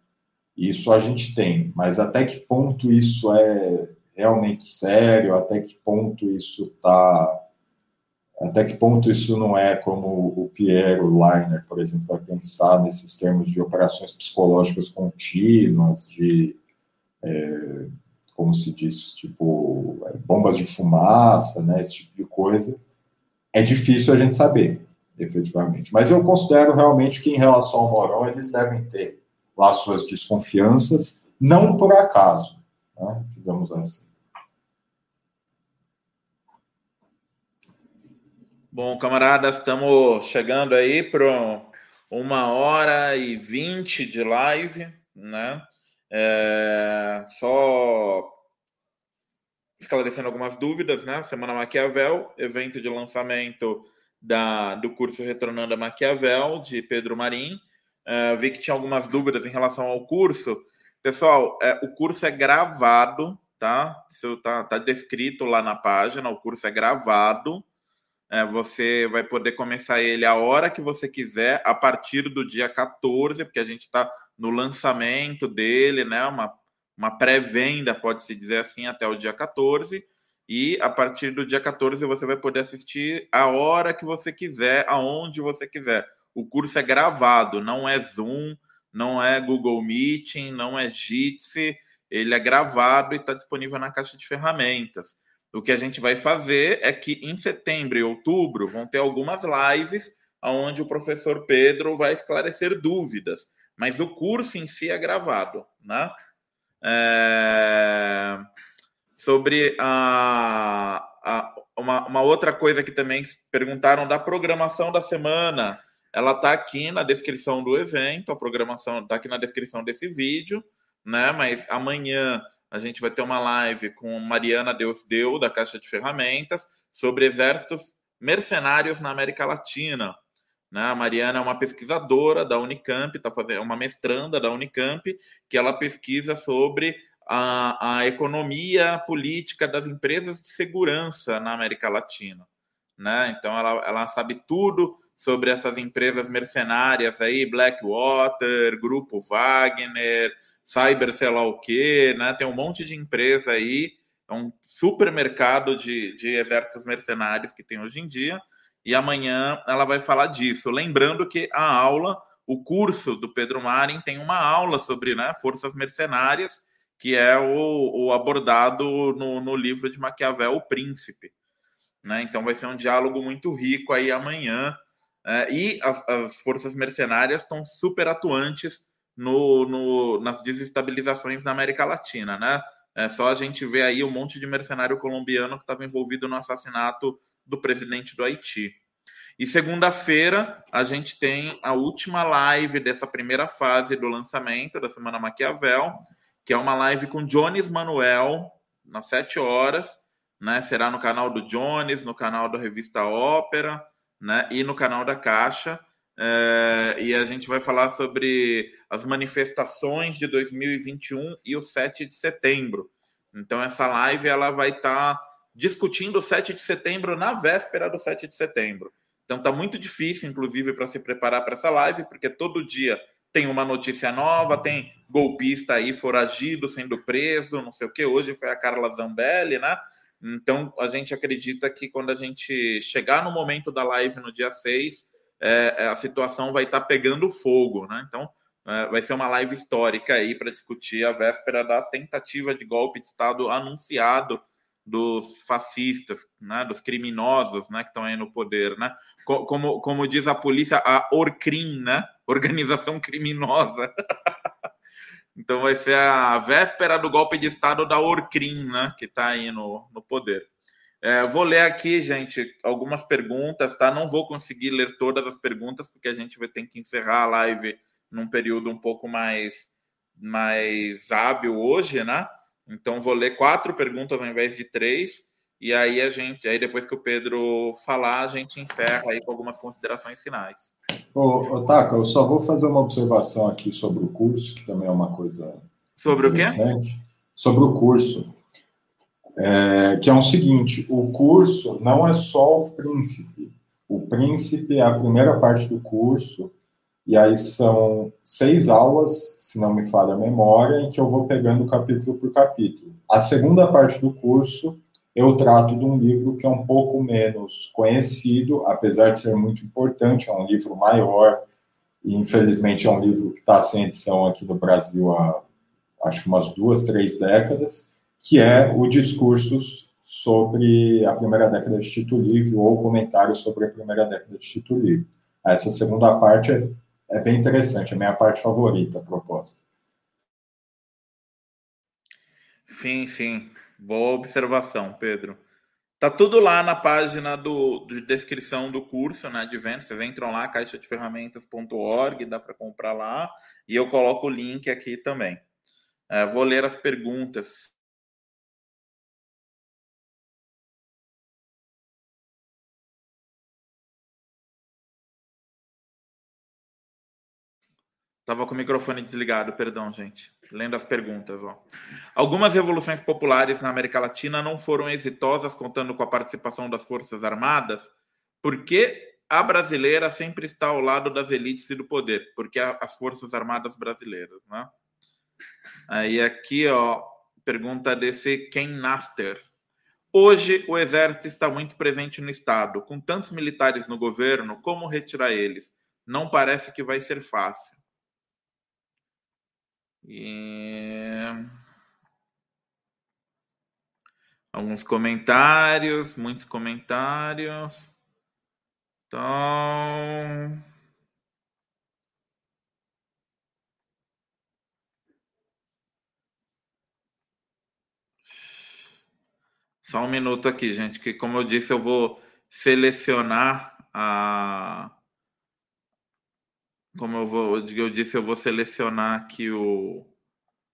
Isso a gente tem, mas até que ponto isso é realmente sério, até que ponto isso está até que ponto isso não é como o Piero Leiner, por exemplo, vai pensar nesses termos de operações psicológicas contínuas, de, é, como se diz, tipo, é, bombas de fumaça, né, esse tipo de coisa, é difícil a gente saber, efetivamente. Mas eu considero realmente que, em relação ao Moron, eles devem ter lá suas desconfianças, não por acaso né? digamos assim. Bom, camaradas, estamos chegando aí para uma hora e vinte de live, né? É, só esclarecendo algumas dúvidas, né? Semana Maquiavel, evento de lançamento da, do curso Retornando a Maquiavel, de Pedro Marim. É, vi que tinha algumas dúvidas em relação ao curso. Pessoal, é, o curso é gravado, tá? Isso tá, tá descrito lá na página, o curso é gravado. É, você vai poder começar ele a hora que você quiser, a partir do dia 14, porque a gente está no lançamento dele, né? Uma, uma pré-venda, pode-se dizer assim, até o dia 14. E a partir do dia 14 você vai poder assistir a hora que você quiser, aonde você quiser. O curso é gravado, não é Zoom, não é Google Meeting, não é Jitsi, ele é gravado e está disponível na caixa de ferramentas. O que a gente vai fazer é que em setembro e outubro vão ter algumas lives onde o professor Pedro vai esclarecer dúvidas, mas o curso em si é gravado, né? É... Sobre a, a uma, uma, outra coisa que também perguntaram da programação da semana, ela está aqui na descrição do evento, a programação está aqui na descrição desse vídeo, né? Mas amanhã a gente vai ter uma live com Mariana Deus Deu, da Caixa de Ferramentas, sobre exércitos mercenários na América Latina. Né? A Mariana é uma pesquisadora da Unicamp, tá fazendo, é uma mestranda da Unicamp, que ela pesquisa sobre a, a economia política das empresas de segurança na América Latina. Né? Então, ela, ela sabe tudo sobre essas empresas mercenárias aí, Blackwater, Grupo Wagner, cyber sei lá o quê, né? Tem um monte de empresa aí, é um supermercado de, de exércitos mercenários que tem hoje em dia, e amanhã ela vai falar disso. Lembrando que a aula, o curso do Pedro Marin tem uma aula sobre né, forças mercenárias, que é o, o abordado no, no, livro de Maquiavel, O Príncipe. Né? Então vai ser um diálogo muito rico aí amanhã. É, e as, as forças mercenárias estão super atuantes no, no, nas desestabilizações na América Latina, né? É só a gente ver aí um monte de mercenário colombiano que estava envolvido no assassinato do presidente do Haiti. E segunda-feira a gente tem a última live dessa primeira fase do lançamento da Semana Maquiavel, que é uma live com Jones Manuel, nas sete horas, né? Será no canal do Jones, no canal da Revista Ópera, né? E no canal da Caixa. É, e a gente vai falar sobre as manifestações de 2021 e o 7 de setembro. Então, essa live ela vai estar tá discutindo o 7 de setembro na véspera do 7 de setembro. Então, está muito difícil, inclusive, para se preparar para essa live, porque todo dia tem uma notícia nova, tem golpista aí foragido, sendo preso, não sei o que. Hoje foi a Carla Zambelli, né? Então, a gente acredita que quando a gente chegar no momento da live no dia 6, é, é, a situação vai estar tá pegando fogo, né? Então, é, vai ser uma live histórica aí para discutir a véspera da tentativa de golpe de Estado anunciado dos fascistas, né, dos criminosos, né, que estão aí no poder, né? Como, como diz a polícia, a Orcrim, né? Organização criminosa. então vai ser a véspera do golpe de Estado da Orcrim, né? Que está aí no, no poder. É, vou ler aqui, gente, algumas perguntas, tá? Não vou conseguir ler todas as perguntas, porque a gente vai ter que encerrar a live num período um pouco mais, mais hábil hoje, né? Então vou ler quatro perguntas ao invés de três. E aí a gente, aí depois que o Pedro falar, a gente encerra aí com algumas considerações finais. Ô, ô Taka, eu só vou fazer uma observação aqui sobre o curso, que também é uma coisa. Sobre o quê? Sobre o curso é, que é o seguinte: o curso não é só o príncipe. O príncipe é a primeira parte do curso, e aí são seis aulas, se não me falha a memória, em que eu vou pegando capítulo por capítulo. A segunda parte do curso eu trato de um livro que é um pouco menos conhecido, apesar de ser muito importante, é um livro maior, e infelizmente é um livro que está sem edição aqui no Brasil há acho que umas duas, três décadas que é o discurso sobre a primeira década de Tito Livre ou comentário sobre a primeira década de Tito Livre. Essa segunda parte é, é bem interessante, é a minha parte favorita, a proposta. Sim, sim. Boa observação, Pedro. Tá tudo lá na página do, de descrição do curso, né, de venda. Vocês entram lá, caixadeferramentas.org, dá para comprar lá. E eu coloco o link aqui também. É, vou ler as perguntas. Estava com o microfone desligado, perdão, gente. Lendo as perguntas. Ó. Algumas revoluções populares na América Latina não foram exitosas, contando com a participação das Forças Armadas. Porque a brasileira sempre está ao lado das elites e do poder, porque as Forças Armadas brasileiras, né? Aí aqui, ó, pergunta desse Ken Naster. Hoje, o Exército está muito presente no Estado. Com tantos militares no governo, como retirar eles? Não parece que vai ser fácil. E... Alguns comentários, muitos comentários. Então. Só um minuto aqui, gente, que como eu disse, eu vou selecionar a. Como eu vou, eu disse, eu vou selecionar aqui o,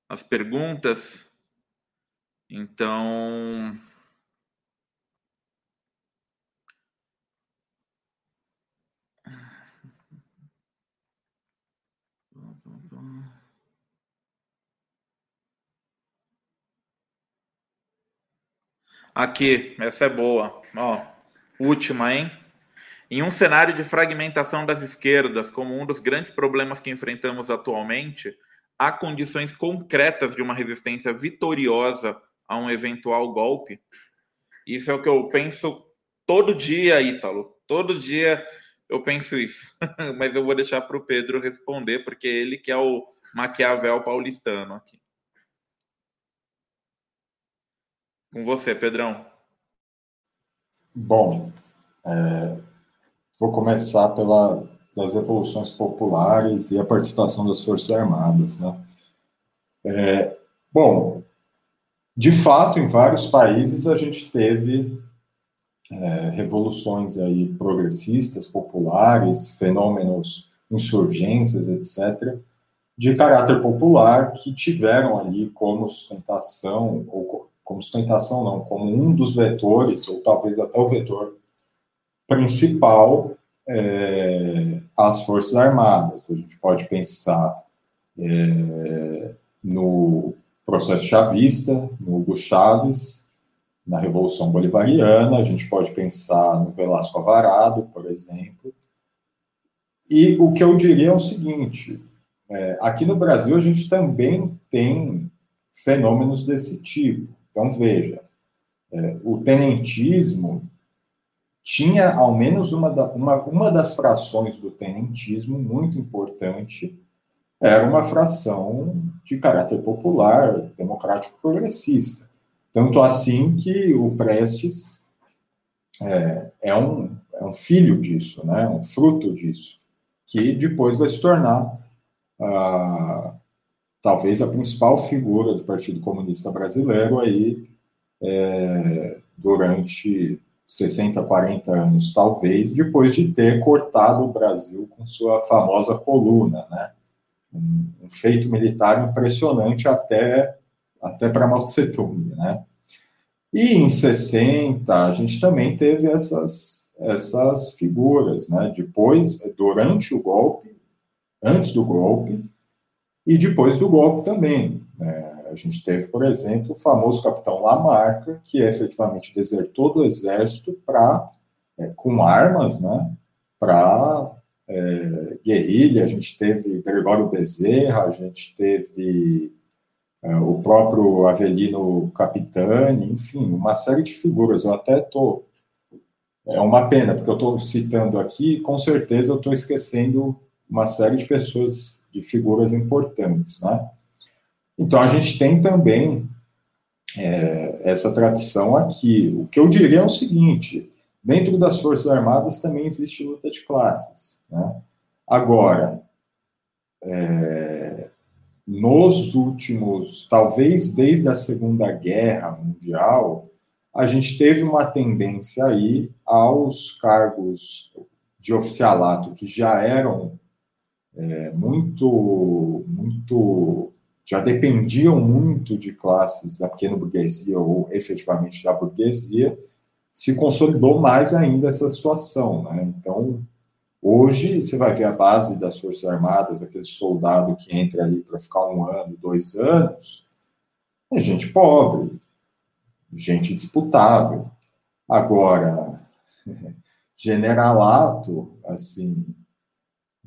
as perguntas. Então. Aqui, essa é boa. Ó, última, hein? Em um cenário de fragmentação das esquerdas, como um dos grandes problemas que enfrentamos atualmente, há condições concretas de uma resistência vitoriosa a um eventual golpe? Isso é o que eu penso todo dia, Ítalo. Todo dia eu penso isso. Mas eu vou deixar para o Pedro responder, porque ele que é o Maquiavel paulistano aqui. Com você, Pedrão. Bom, é, vou começar pela das revoluções populares e a participação das Forças Armadas. Né? É, bom, de fato, em vários países a gente teve é, revoluções aí progressistas, populares, fenômenos, insurgências, etc., de caráter popular que tiveram ali como sustentação ou como sustentação não, como um dos vetores, ou talvez até o vetor principal, é, as Forças Armadas. A gente pode pensar é, no processo chavista, no Hugo Chaves, na Revolução Bolivariana, a gente pode pensar no Velasco Alvarado, por exemplo. E o que eu diria é o seguinte: é, aqui no Brasil a gente também tem fenômenos desse tipo. Então, veja, é, o tenentismo tinha ao menos uma, da, uma, uma das frações do tenentismo muito importante, era uma fração de caráter popular, democrático progressista. Tanto assim que o Prestes é, é, um, é um filho disso, né, um fruto disso, que depois vai se tornar talvez a principal figura do Partido Comunista Brasileiro aí é, durante 60, 40 anos, talvez, depois de ter cortado o Brasil com sua famosa coluna, né? Um, feito militar impressionante até, até para Mao Tse né? E em 60, a gente também teve essas, essas figuras, né? Depois, durante o golpe, antes do golpe, e depois do golpe também. A gente teve, por exemplo, o famoso capitão Lamarca, que efetivamente desertou do exército para, é, com armas, né, para é, guerrilha. A gente teve Gregório Bezerra, a gente teve é, o próprio Avelino Capitani, enfim, uma série de figuras. Eu até estou. É uma pena, porque eu estou citando aqui, com certeza eu estou esquecendo uma série de pessoas de figuras importantes, né? Então, a gente tem também é, essa tradição aqui. O que eu diria é o seguinte: dentro das Forças Armadas também existe luta de classes. Né? Agora, é, nos últimos, talvez desde a Segunda Guerra Mundial, a gente teve uma tendência aí aos cargos de oficialato que já eram é, muito, muito, já dependiam muito de classes da pequena burguesia ou efetivamente da burguesia, se consolidou mais ainda essa situação. Né? Então, hoje, você vai ver a base das Forças Armadas, aquele soldado que entra ali para ficar um ano, dois anos, é gente pobre, gente disputável. Agora, generalato, assim,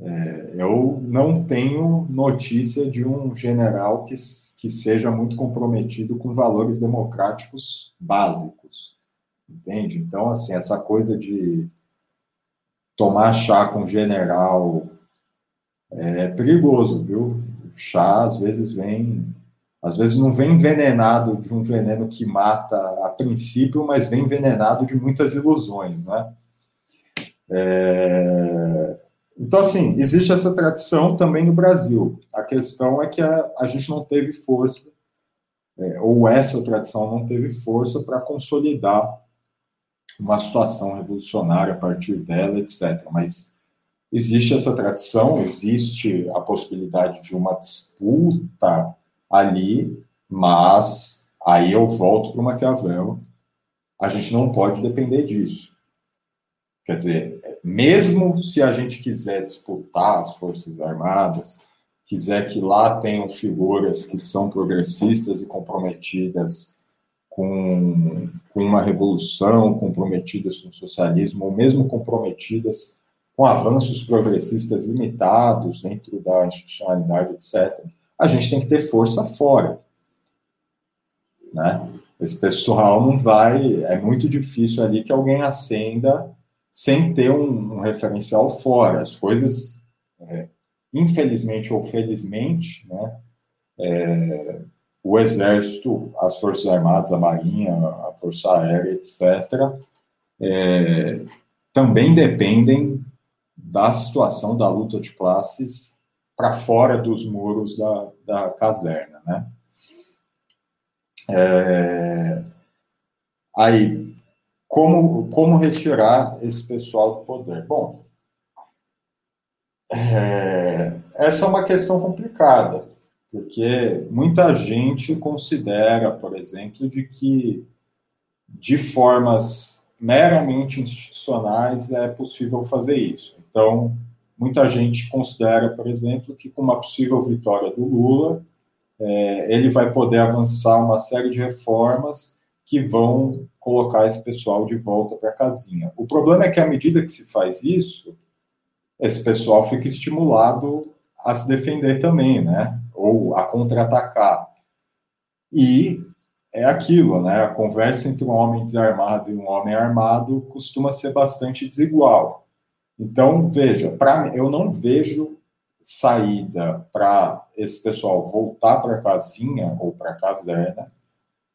é, eu não tenho notícia de um general que, que seja muito comprometido com valores democráticos básicos, entende? Então, assim, essa coisa de tomar chá com general é perigoso, viu? chá às vezes vem, às vezes não vem envenenado de um veneno que mata a princípio, mas vem envenenado de muitas ilusões, né? É... Então, assim, existe essa tradição também no Brasil. A questão é que a, a gente não teve força, é, ou essa tradição não teve força para consolidar uma situação revolucionária a partir dela, etc. Mas existe essa tradição, existe a possibilidade de uma disputa ali, mas aí eu volto para o Maquiavel, a gente não pode depender disso. Quer dizer, mesmo se a gente quiser disputar as Forças Armadas, quiser que lá tenham figuras que são progressistas e comprometidas com, com uma revolução, comprometidas com o socialismo, ou mesmo comprometidas com avanços progressistas limitados dentro da institucionalidade, etc., a gente tem que ter força fora. Né? Esse pessoal não vai. É muito difícil ali que alguém acenda sem ter um, um referencial fora. As coisas, é, infelizmente ou felizmente, né, é, o Exército, as Forças Armadas, a Marinha, a Força Aérea, etc., é, também dependem da situação da luta de classes para fora dos muros da, da caserna, né? É, aí, como, como retirar esse pessoal do poder? Bom, é, essa é uma questão complicada, porque muita gente considera, por exemplo, de que de formas meramente institucionais é possível fazer isso. Então, muita gente considera, por exemplo, que com uma possível vitória do Lula, é, ele vai poder avançar uma série de reformas que vão colocar esse pessoal de volta para a casinha. O problema é que, à medida que se faz isso, esse pessoal fica estimulado a se defender também, né? Ou a contra-atacar. E é aquilo, né? A conversa entre um homem desarmado e um homem armado costuma ser bastante desigual. Então, veja, para eu não vejo saída para esse pessoal voltar para a casinha ou para a caserna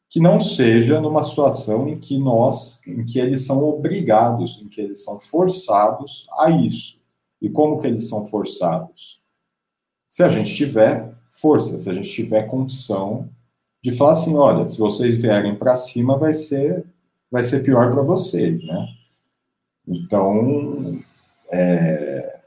que não seja numa situação em que nós, em que eles são obrigados, em que eles são forçados a isso. E como que eles são forçados? Se a gente tiver força, se a gente tiver condição de falar assim, olha, se vocês vierem para cima, vai ser, vai ser pior para vocês, né? Então, é...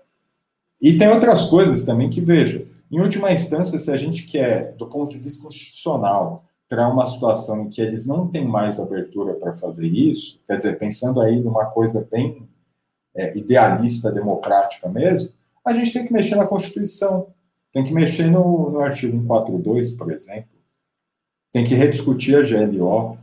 e tem outras coisas também que veja. Em última instância, se a gente quer, do ponto de vista institucional, para uma situação em que eles não têm mais abertura para fazer isso, quer dizer, pensando aí numa coisa bem é, idealista, democrática mesmo, a gente tem que mexer na Constituição, tem que mexer no, no artigo 142, por exemplo, tem que rediscutir a GLO,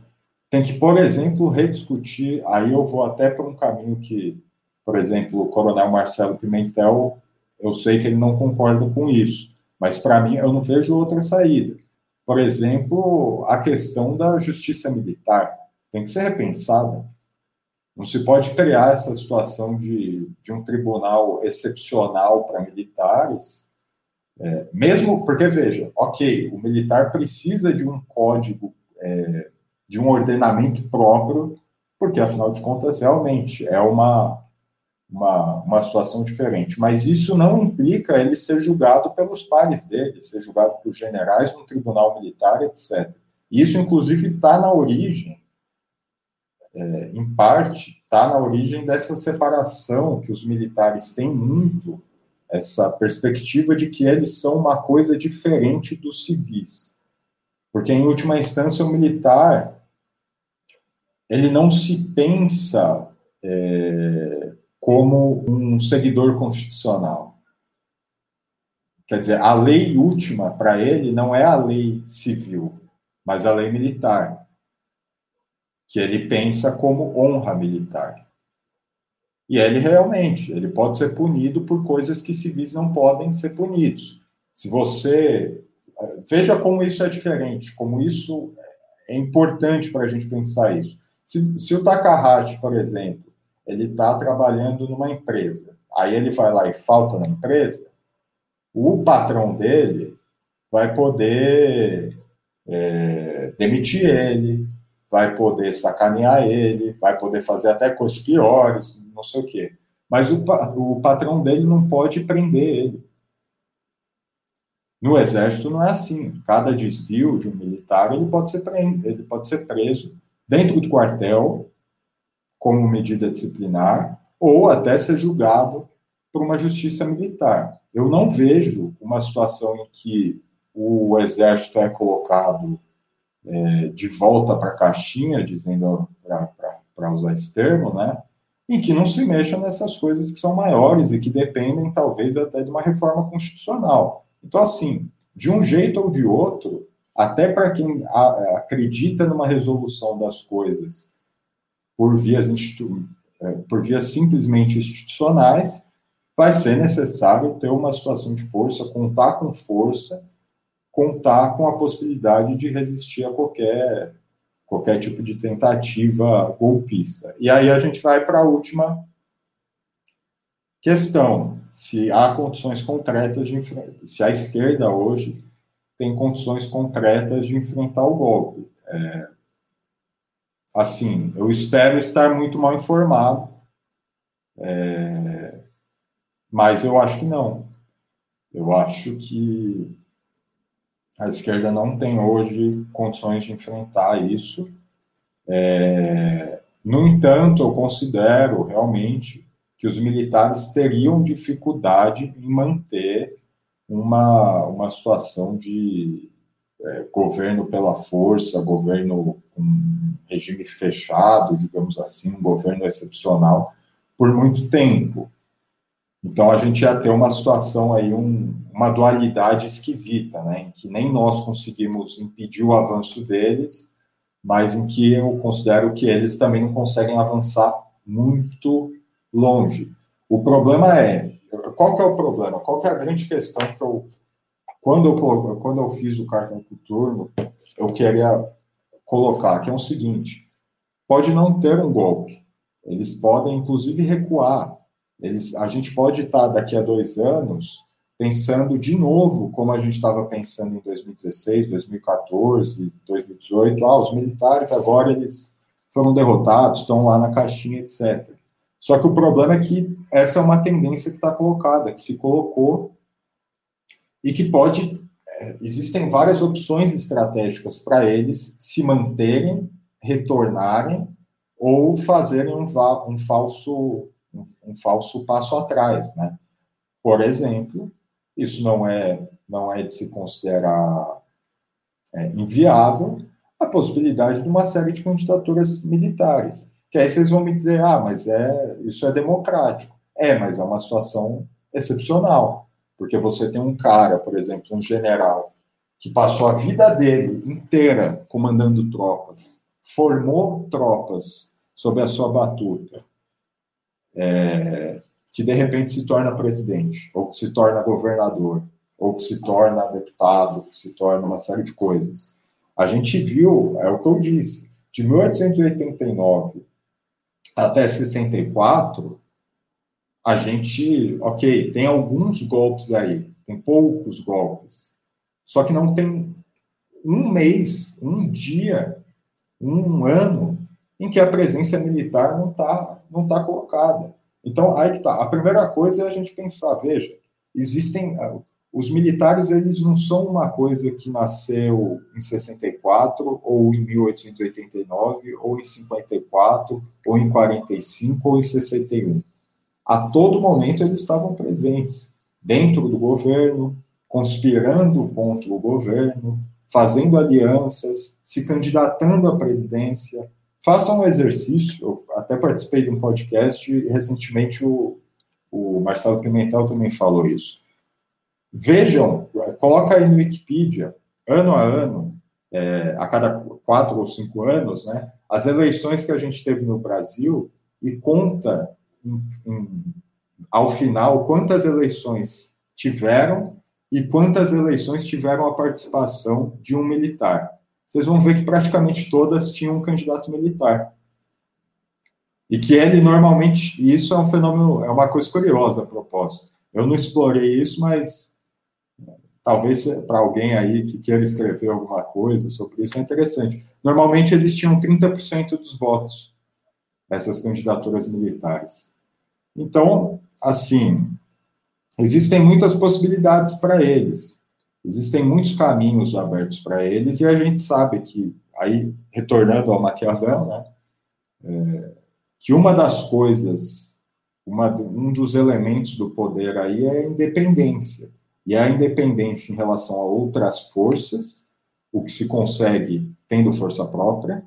tem que, por exemplo, rediscutir, aí eu vou até para um caminho que, por exemplo, o coronel Marcelo Pimentel, eu sei que ele não concorda com isso, mas para mim eu não vejo outra saída por exemplo, a questão da justiça militar tem que ser repensada. Não se pode criar essa situação de, de um tribunal excepcional para militares, é, mesmo porque, veja, ok, o militar precisa de um código, é, de um ordenamento próprio, porque, afinal de contas, realmente é uma, uma, uma situação diferente. Mas isso não implica ele ser julgado pelos pares dele, ser julgado por generais no tribunal militar, etc. Isso, inclusive, está na origem, é, em parte, está na origem dessa separação que os militares têm muito, essa perspectiva de que eles são uma coisa diferente dos civis. Porque, em última instância, o militar, ele não se pensa... É, como um seguidor constitucional. Quer dizer, a lei última para ele não é a lei civil, mas a lei militar, que ele pensa como honra militar. E ele realmente, ele pode ser punido por coisas que civis não podem ser punidos. Se você veja como isso é diferente, como isso é importante para a gente pensar isso. Se, se o Takahashi, por exemplo, ele está trabalhando numa empresa, aí ele vai lá e falta na empresa, o patrão dele vai poder é, demitir ele, vai poder sacanear ele, vai poder fazer até coisas piores, não sei o quê. Mas o, o patrão dele não pode prender ele. No exército não é assim. Cada desvio de um militar ele pode ser ele pode ser preso dentro do quartel como medida disciplinar ou até ser julgado por uma justiça militar. Eu não vejo uma situação em que o exército é colocado é, de volta para a caixinha, dizendo para usar esse termo, né? Em que não se mexa nessas coisas que são maiores e que dependem, talvez, até de uma reforma constitucional. Então, assim, de um jeito ou de outro, até para quem acredita numa resolução das coisas por vias, é, por vias simplesmente institucionais, vai ser necessário ter uma situação de força, contar com força, contar com a possibilidade de resistir a qualquer, qualquer tipo de tentativa golpista. E aí a gente vai para a última questão, se há condições concretas de enfrentar, se a esquerda hoje tem condições concretas de enfrentar o golpe. É, assim, eu espero estar muito mal informado, é, mas eu acho que não. Eu acho que a esquerda não tem hoje condições de enfrentar isso. É, no entanto, eu considero realmente que os militares teriam dificuldade em manter uma, uma situação de é, governo pela força, governo com regime fechado, digamos assim, um governo excepcional, por muito tempo. Então a gente ia ter uma situação aí, um, uma dualidade esquisita, né, em que nem nós conseguimos impedir o avanço deles, mas em que eu considero que eles também não conseguem avançar muito longe. O problema é, qual que é o problema? Qual que é a grande questão que eu, quando eu, quando eu fiz o cartão turno, eu queria colocar, que é o seguinte, pode não ter um golpe, eles podem, inclusive, recuar, eles, a gente pode estar, daqui a dois anos, pensando de novo como a gente estava pensando em 2016, 2014, 2018, ah, os militares agora eles foram derrotados, estão lá na caixinha, etc. Só que o problema é que essa é uma tendência que está colocada, que se colocou e que pode. Existem várias opções estratégicas para eles se manterem, retornarem ou fazerem um, um falso, um, um, falso passo atrás, né? Por exemplo, isso não é não é de se considerar é, inviável a possibilidade de uma série de candidaturas militares que aí vocês vão me dizer, ah, mas é isso é democrático. É, mas é uma situação excepcional, porque você tem um cara, por exemplo, um general, que passou a vida dele inteira comandando tropas, formou tropas sob a sua batuta, é, que de repente se torna presidente, ou que se torna governador, ou que se torna deputado, que se torna uma série de coisas. A gente viu, é o que eu disse, de 1889 até 64, a gente, ok, tem alguns golpes aí, tem poucos golpes, só que não tem um mês, um dia, um ano em que a presença militar não está não tá colocada. Então, aí que tá. A primeira coisa é a gente pensar, veja, existem os militares, eles não são uma coisa que nasceu em 64, ou em 1889, ou em 54, ou em 45, ou em 61. A todo momento eles estavam presentes, dentro do governo, conspirando contra o governo, fazendo alianças, se candidatando à presidência. Façam um exercício, eu até participei de um podcast e recentemente o, o Marcelo Pimentel também falou isso Vejam, coloca aí no Wikipedia, ano a ano, é, a cada quatro ou cinco anos, né, as eleições que a gente teve no Brasil e conta em, em, ao final quantas eleições tiveram e quantas eleições tiveram a participação de um militar. Vocês vão ver que praticamente todas tinham um candidato militar. E que ele normalmente, e isso é um fenômeno, é uma coisa curiosa a propósito. Eu não explorei isso, mas talvez para alguém aí que queira escrever alguma coisa sobre isso é interessante. Normalmente eles tinham 30% dos votos, essas candidaturas militares. Então, assim, existem muitas possibilidades para eles, existem muitos caminhos abertos para eles, e a gente sabe que, aí, retornando ao Maquiavel, né, é, que uma das coisas, uma, um dos elementos do poder aí é a independência. E a independência em relação a outras forças, o que se consegue tendo força própria,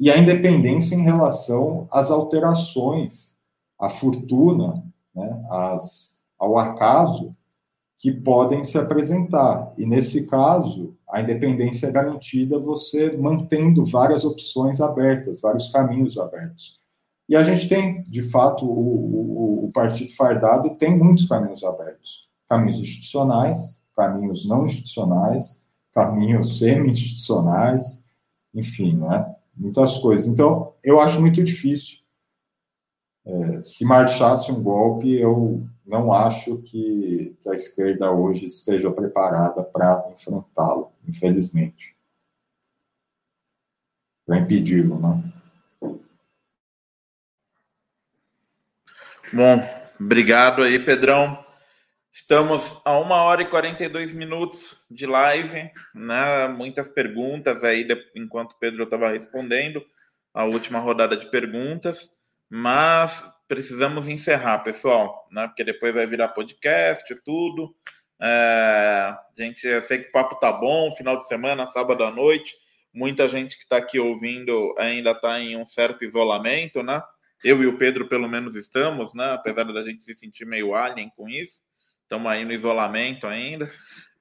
e a independência em relação às alterações, à fortuna, né, às, ao acaso que podem se apresentar. E nesse caso, a independência é garantida você mantendo várias opções abertas, vários caminhos abertos. E a gente tem, de fato, o, o, o partido fardado tem muitos caminhos abertos. Caminhos institucionais, caminhos não institucionais, caminhos semi-institucionais, enfim, né? Muitas coisas. Então, eu acho muito difícil. É, se marchasse um golpe, eu não acho que, que a esquerda hoje esteja preparada para enfrentá-lo, infelizmente. Para impedi-lo, né? Bom, obrigado aí, Pedrão. Estamos a uma hora e 42 minutos de live, né? Muitas perguntas aí, enquanto o Pedro estava respondendo a última rodada de perguntas, mas precisamos encerrar, pessoal, né? Porque depois vai virar podcast e tudo. É, gente, eu sei que o papo tá bom, final de semana, sábado à noite. Muita gente que está aqui ouvindo ainda está em um certo isolamento, né? Eu e o Pedro, pelo menos, estamos, né? Apesar da gente se sentir meio alien com isso. Estamos aí no isolamento ainda.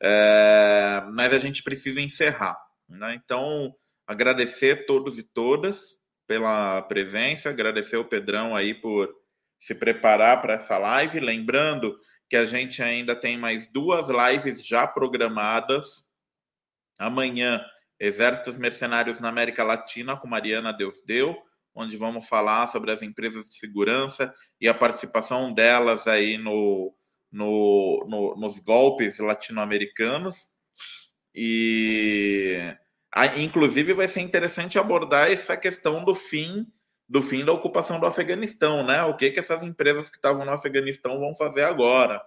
É... Mas a gente precisa encerrar. Né? Então, agradecer todos e todas pela presença, agradecer o Pedrão aí por se preparar para essa live. Lembrando que a gente ainda tem mais duas lives já programadas. Amanhã, Exércitos Mercenários na América Latina, com Mariana Deus Deu onde vamos falar sobre as empresas de segurança e a participação delas aí no, no, no nos golpes latino-americanos. E inclusive vai ser interessante abordar essa questão do fim do fim da ocupação do Afeganistão, né? O que que essas empresas que estavam no Afeganistão vão fazer agora?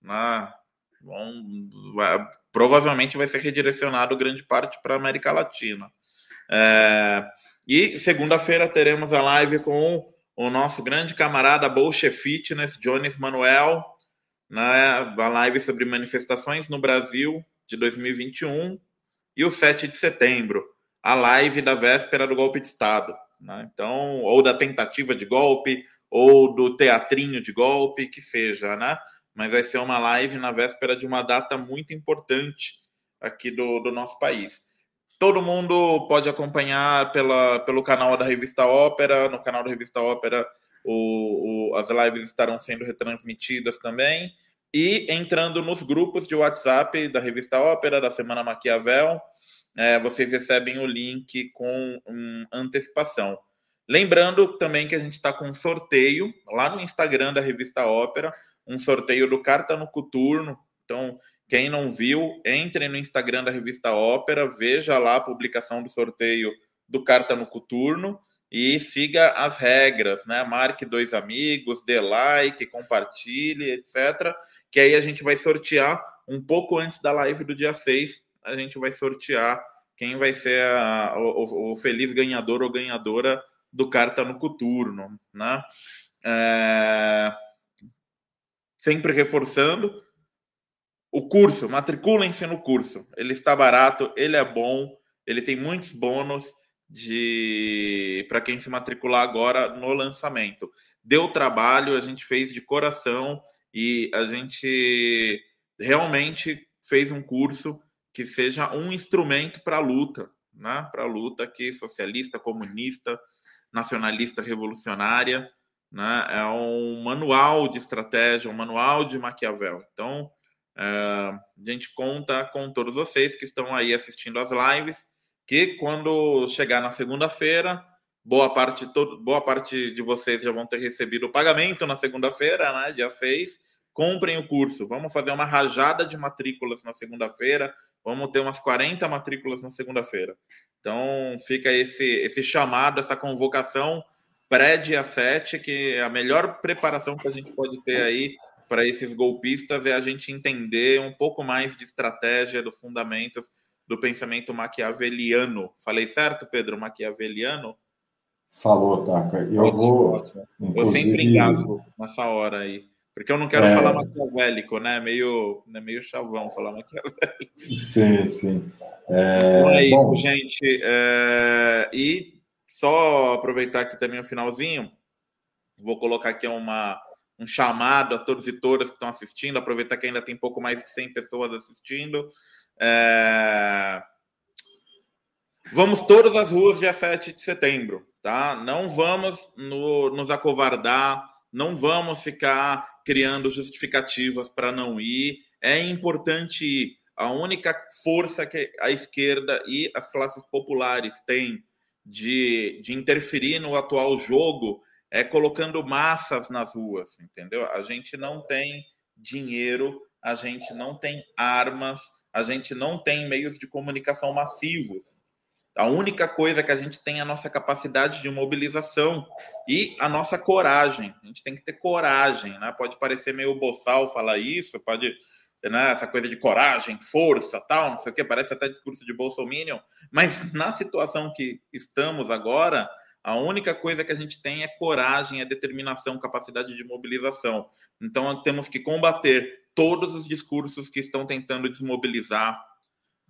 Né? Vão, vai, provavelmente vai ser redirecionado grande parte para a América Latina. É, e segunda-feira teremos a live com o nosso grande camarada Bolche Fitness, Jones Manuel, né, a live sobre manifestações no Brasil de 2021 e o 7 de setembro, a live da véspera do golpe de Estado. Né? Então, ou da tentativa de golpe, ou do teatrinho de golpe, que seja, né? Mas vai ser uma live na véspera de uma data muito importante aqui do, do nosso país. Todo mundo pode acompanhar pela, pelo canal da Revista Ópera. No canal da Revista Ópera, o, o, as lives estarão sendo retransmitidas também. E entrando nos grupos de WhatsApp da Revista Ópera, da Semana Maquiavel, é, vocês recebem o link com um, antecipação. Lembrando também que a gente está com um sorteio lá no Instagram da Revista Ópera, um sorteio do Carta no Coturno. Então, quem não viu, entre no Instagram da revista Ópera, veja lá a publicação do sorteio do Carta no Coturno e siga as regras, né? Marque dois amigos, dê like, compartilhe, etc. Que aí a gente vai sortear um pouco antes da live do dia 6, a gente vai sortear quem vai ser a, o, o, feliz ganhador ou ganhadora do Carta no Coturno, né? É... Sempre reforçando, o curso, matriculem-se no curso. Ele está barato, ele é bom, ele tem muitos bônus de para quem se matricular agora no lançamento. Deu trabalho, a gente fez de coração e a gente realmente fez um curso que seja um instrumento para a luta, né? Para a luta aqui socialista, comunista, nacionalista, revolucionária, né? É um manual de estratégia, um manual de Maquiavel. Então, é, a gente conta com todos vocês que estão aí assistindo as lives, que quando chegar na segunda-feira, boa parte, todo, boa parte de vocês já vão ter recebido o pagamento na segunda-feira, né? Dia 6. Comprem o curso. Vamos fazer uma rajada de matrículas na segunda-feira. Vamos ter umas 40 matrículas na segunda-feira. Então, fica esse, esse chamado, essa convocação pré-dia 7, que a melhor preparação que a gente pode ter aí para esses golpistas é a gente entender um pouco mais de estratégia, dos fundamentos do pensamento maquiaveliano. Falei certo, Pedro? Maquiaveliano? Falou, Taka. Eu vou. Eu sempre engasgo nessa hora aí. Porque eu não quero é... falar maquiavélico, né? Meio, né? meio chavão falar maquiavélico. Sim, sim. É, então é isso, Bom... gente. É... E só aproveitar aqui também o finalzinho, vou colocar aqui uma, um chamado a todos e todas que estão assistindo, aproveitar que ainda tem pouco mais de 100 pessoas assistindo. É... Vamos todas às ruas dia 7 de setembro, tá? Não vamos no, nos acovardar, não vamos ficar criando justificativas para não ir. É importante ir. A única força que a esquerda e as classes populares têm de, de interferir no atual jogo é colocando massas nas ruas, entendeu? A gente não tem dinheiro, a gente não tem armas, a gente não tem meios de comunicação massivos. A única coisa que a gente tem é a nossa capacidade de mobilização e a nossa coragem. A gente tem que ter coragem, né? Pode parecer meio boçal falar isso, pode né, essa coisa de coragem, força, tal, não sei o que, parece até discurso de Bolsonaro, mas na situação que estamos agora, a única coisa que a gente tem é coragem, é determinação, capacidade de mobilização. Então temos que combater todos os discursos que estão tentando desmobilizar,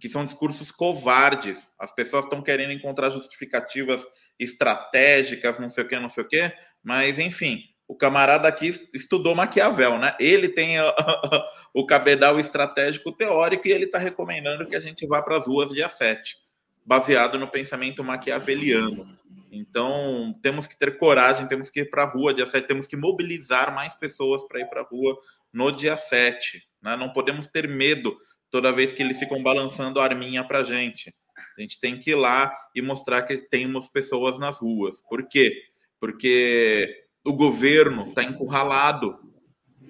que são discursos covardes. As pessoas estão querendo encontrar justificativas estratégicas, não sei o que, não sei o que, mas enfim, o camarada aqui estudou Maquiavel, né? Ele tem o cabedal estratégico teórico e ele está recomendando que a gente vá para as ruas dia 7, baseado no pensamento maquiaveliano. Então, temos que ter coragem, temos que ir para a rua dia 7, temos que mobilizar mais pessoas para ir para a rua no dia 7. Né? Não podemos ter medo toda vez que eles ficam balançando a arminha para a gente. A gente tem que ir lá e mostrar que temos pessoas nas ruas. Por quê? Porque o governo está encurralado.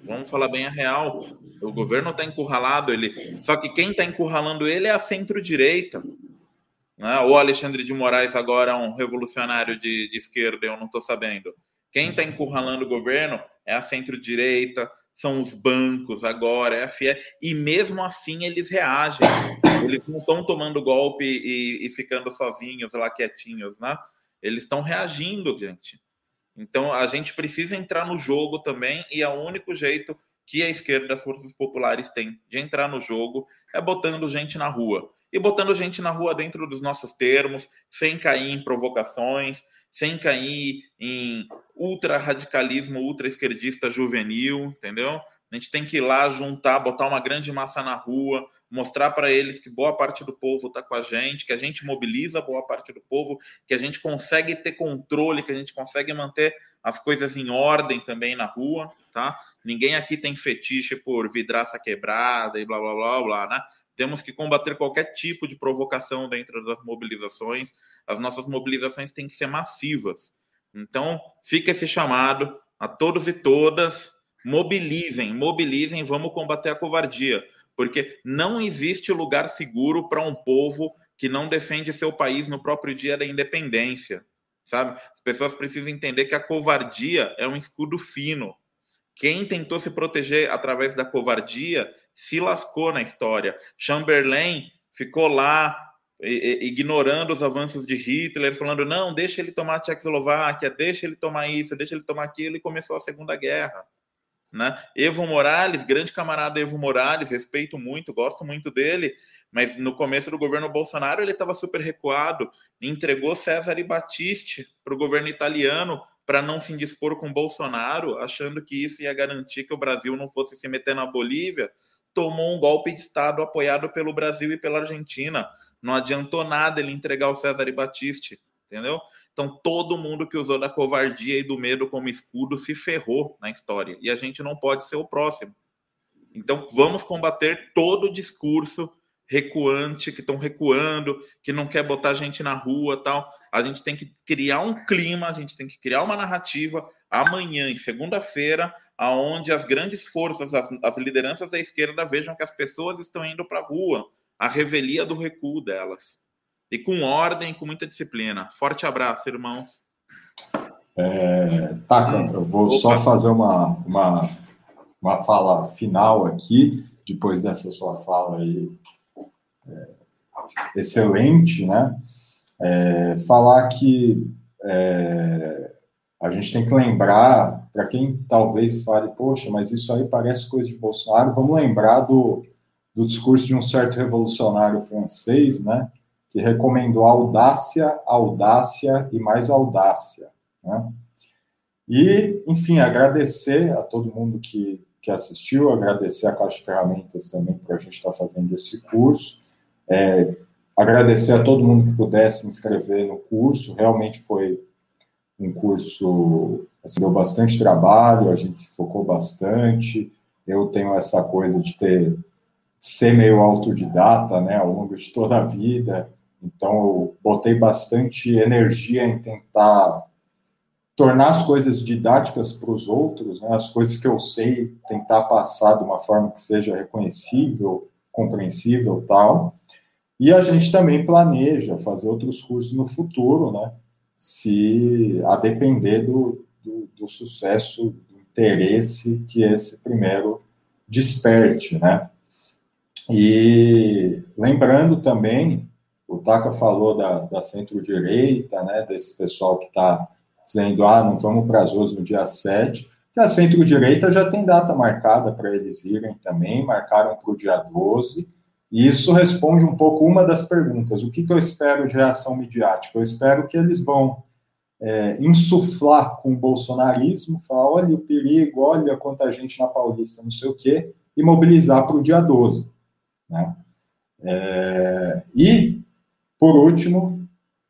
Vamos falar bem a real. O governo está encurralado. Ele... Só que quem está encurralando ele é a centro-direita. Né? O Alexandre de Moraes agora é um revolucionário de, de esquerda, eu não estou sabendo. Quem está encurralando o governo é a centro-direita, são os bancos agora, é a FIE, e mesmo assim eles reagem. Eles não estão tomando golpe e, e ficando sozinhos lá quietinhos, né? Eles estão reagindo, gente. Então a gente precisa entrar no jogo também, e é o único jeito que a esquerda das forças populares tem de entrar no jogo é botando gente na rua. E botando gente na rua dentro dos nossos termos, sem cair em provocações, sem cair em ultra-radicalismo, ultra-esquerdista juvenil, entendeu? A gente tem que ir lá juntar, botar uma grande massa na rua, mostrar para eles que boa parte do povo está com a gente, que a gente mobiliza boa parte do povo, que a gente consegue ter controle, que a gente consegue manter as coisas em ordem também na rua, tá? Ninguém aqui tem fetiche por vidraça quebrada e blá blá blá blá, né? Temos que combater qualquer tipo de provocação dentro das mobilizações. As nossas mobilizações têm que ser massivas. Então, fica esse chamado a todos e todas, mobilizem, mobilizem, vamos combater a covardia porque não existe lugar seguro para um povo que não defende seu país no próprio dia da independência, sabe? As pessoas precisam entender que a covardia é um escudo fino. Quem tentou se proteger através da covardia se lascou na história. Chamberlain ficou lá ignorando os avanços de Hitler, falando não, deixa ele tomar a Tchecoslováquia, deixa ele tomar isso, deixa ele tomar aquilo, e começou a Segunda Guerra. Né? Evo Morales, grande camarada Evo Morales, respeito muito, gosto muito dele, mas no começo do governo Bolsonaro ele estava super recuado, entregou César Battisti para o governo italiano para não se indispor com Bolsonaro, achando que isso ia garantir que o Brasil não fosse se meter na Bolívia, tomou um golpe de Estado apoiado pelo Brasil e pela Argentina. Não adiantou nada ele entregar o César Battisti. entendeu? Então, todo mundo que usou da covardia e do medo como escudo se ferrou na história. E a gente não pode ser o próximo. Então, vamos combater todo o discurso recuante, que estão recuando, que não quer botar gente na rua tal. A gente tem que criar um clima, a gente tem que criar uma narrativa amanhã, em segunda-feira, aonde as grandes forças, as, as, lideranças da esquerda vejam que as pessoas estão indo para a rua, a revelia do recuo delas. E com ordem, com muita disciplina. Forte abraço, irmãos. É, tá, eu vou Opa. só fazer uma, uma, uma fala final aqui, depois dessa sua fala aí é, excelente, né? É, falar que é, a gente tem que lembrar, para quem talvez fale, poxa, mas isso aí parece coisa de Bolsonaro, vamos lembrar do, do discurso de um certo revolucionário francês, né? Que recomendou audácia, audácia e mais audácia, né? E, enfim, agradecer a todo mundo que, que assistiu, agradecer a Caixa de Ferramentas também para a gente estar tá fazendo esse curso. É, agradecer a todo mundo que pudesse se inscrever no curso, realmente foi um curso, assim, deu bastante trabalho, a gente se focou bastante, eu tenho essa coisa de ter, ser meio autodidata, né, ao longo de toda a vida, então eu botei bastante energia em tentar tornar as coisas didáticas para os outros, né, as coisas que eu sei, tentar passar de uma forma que seja reconhecível, compreensível tal. E a gente também planeja fazer outros cursos no futuro, né? Se a depender do, do, do sucesso, do interesse que esse primeiro desperte, né? E lembrando também, o Taka falou da, da centro-direita, né? Desse pessoal que está dizendo, ah, não vamos para as ruas no dia 7, que a centro-direita já tem data marcada para eles irem também, marcaram para o dia 12, e isso responde um pouco uma das perguntas: o que, que eu espero de reação midiática? Eu espero que eles vão é, insuflar com o bolsonarismo, falar: olha o perigo, olha quanta gente na Paulista, não sei o quê, e mobilizar para o dia 12. Né? É, e, por último,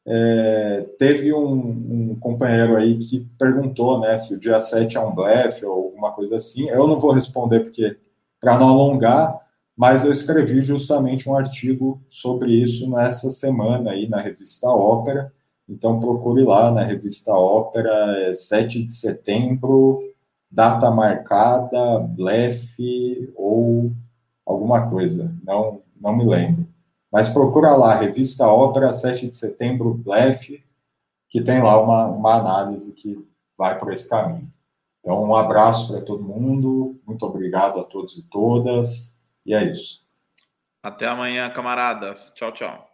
é, teve um, um, companheiro aí que perguntou né, se o dia 7 é um blefe ou alguma coisa assim. Eu não vou responder porque, para não alongar, mas eu escrevi justamente um artigo sobre isso nessa semana aí na revista Ópera. Então procure lá na revista Ópera, é 7 de setembro, data marcada, blefe ou alguma coisa, não, não me lembro. Mas procura lá, revista Ópera, 7 de setembro, blefe, que tem lá uma, uma análise que vai por esse caminho. Então, um abraço para todo mundo, muito obrigado a todos e todas. E é isso. Até amanhã, camaradas. Tchau, tchau.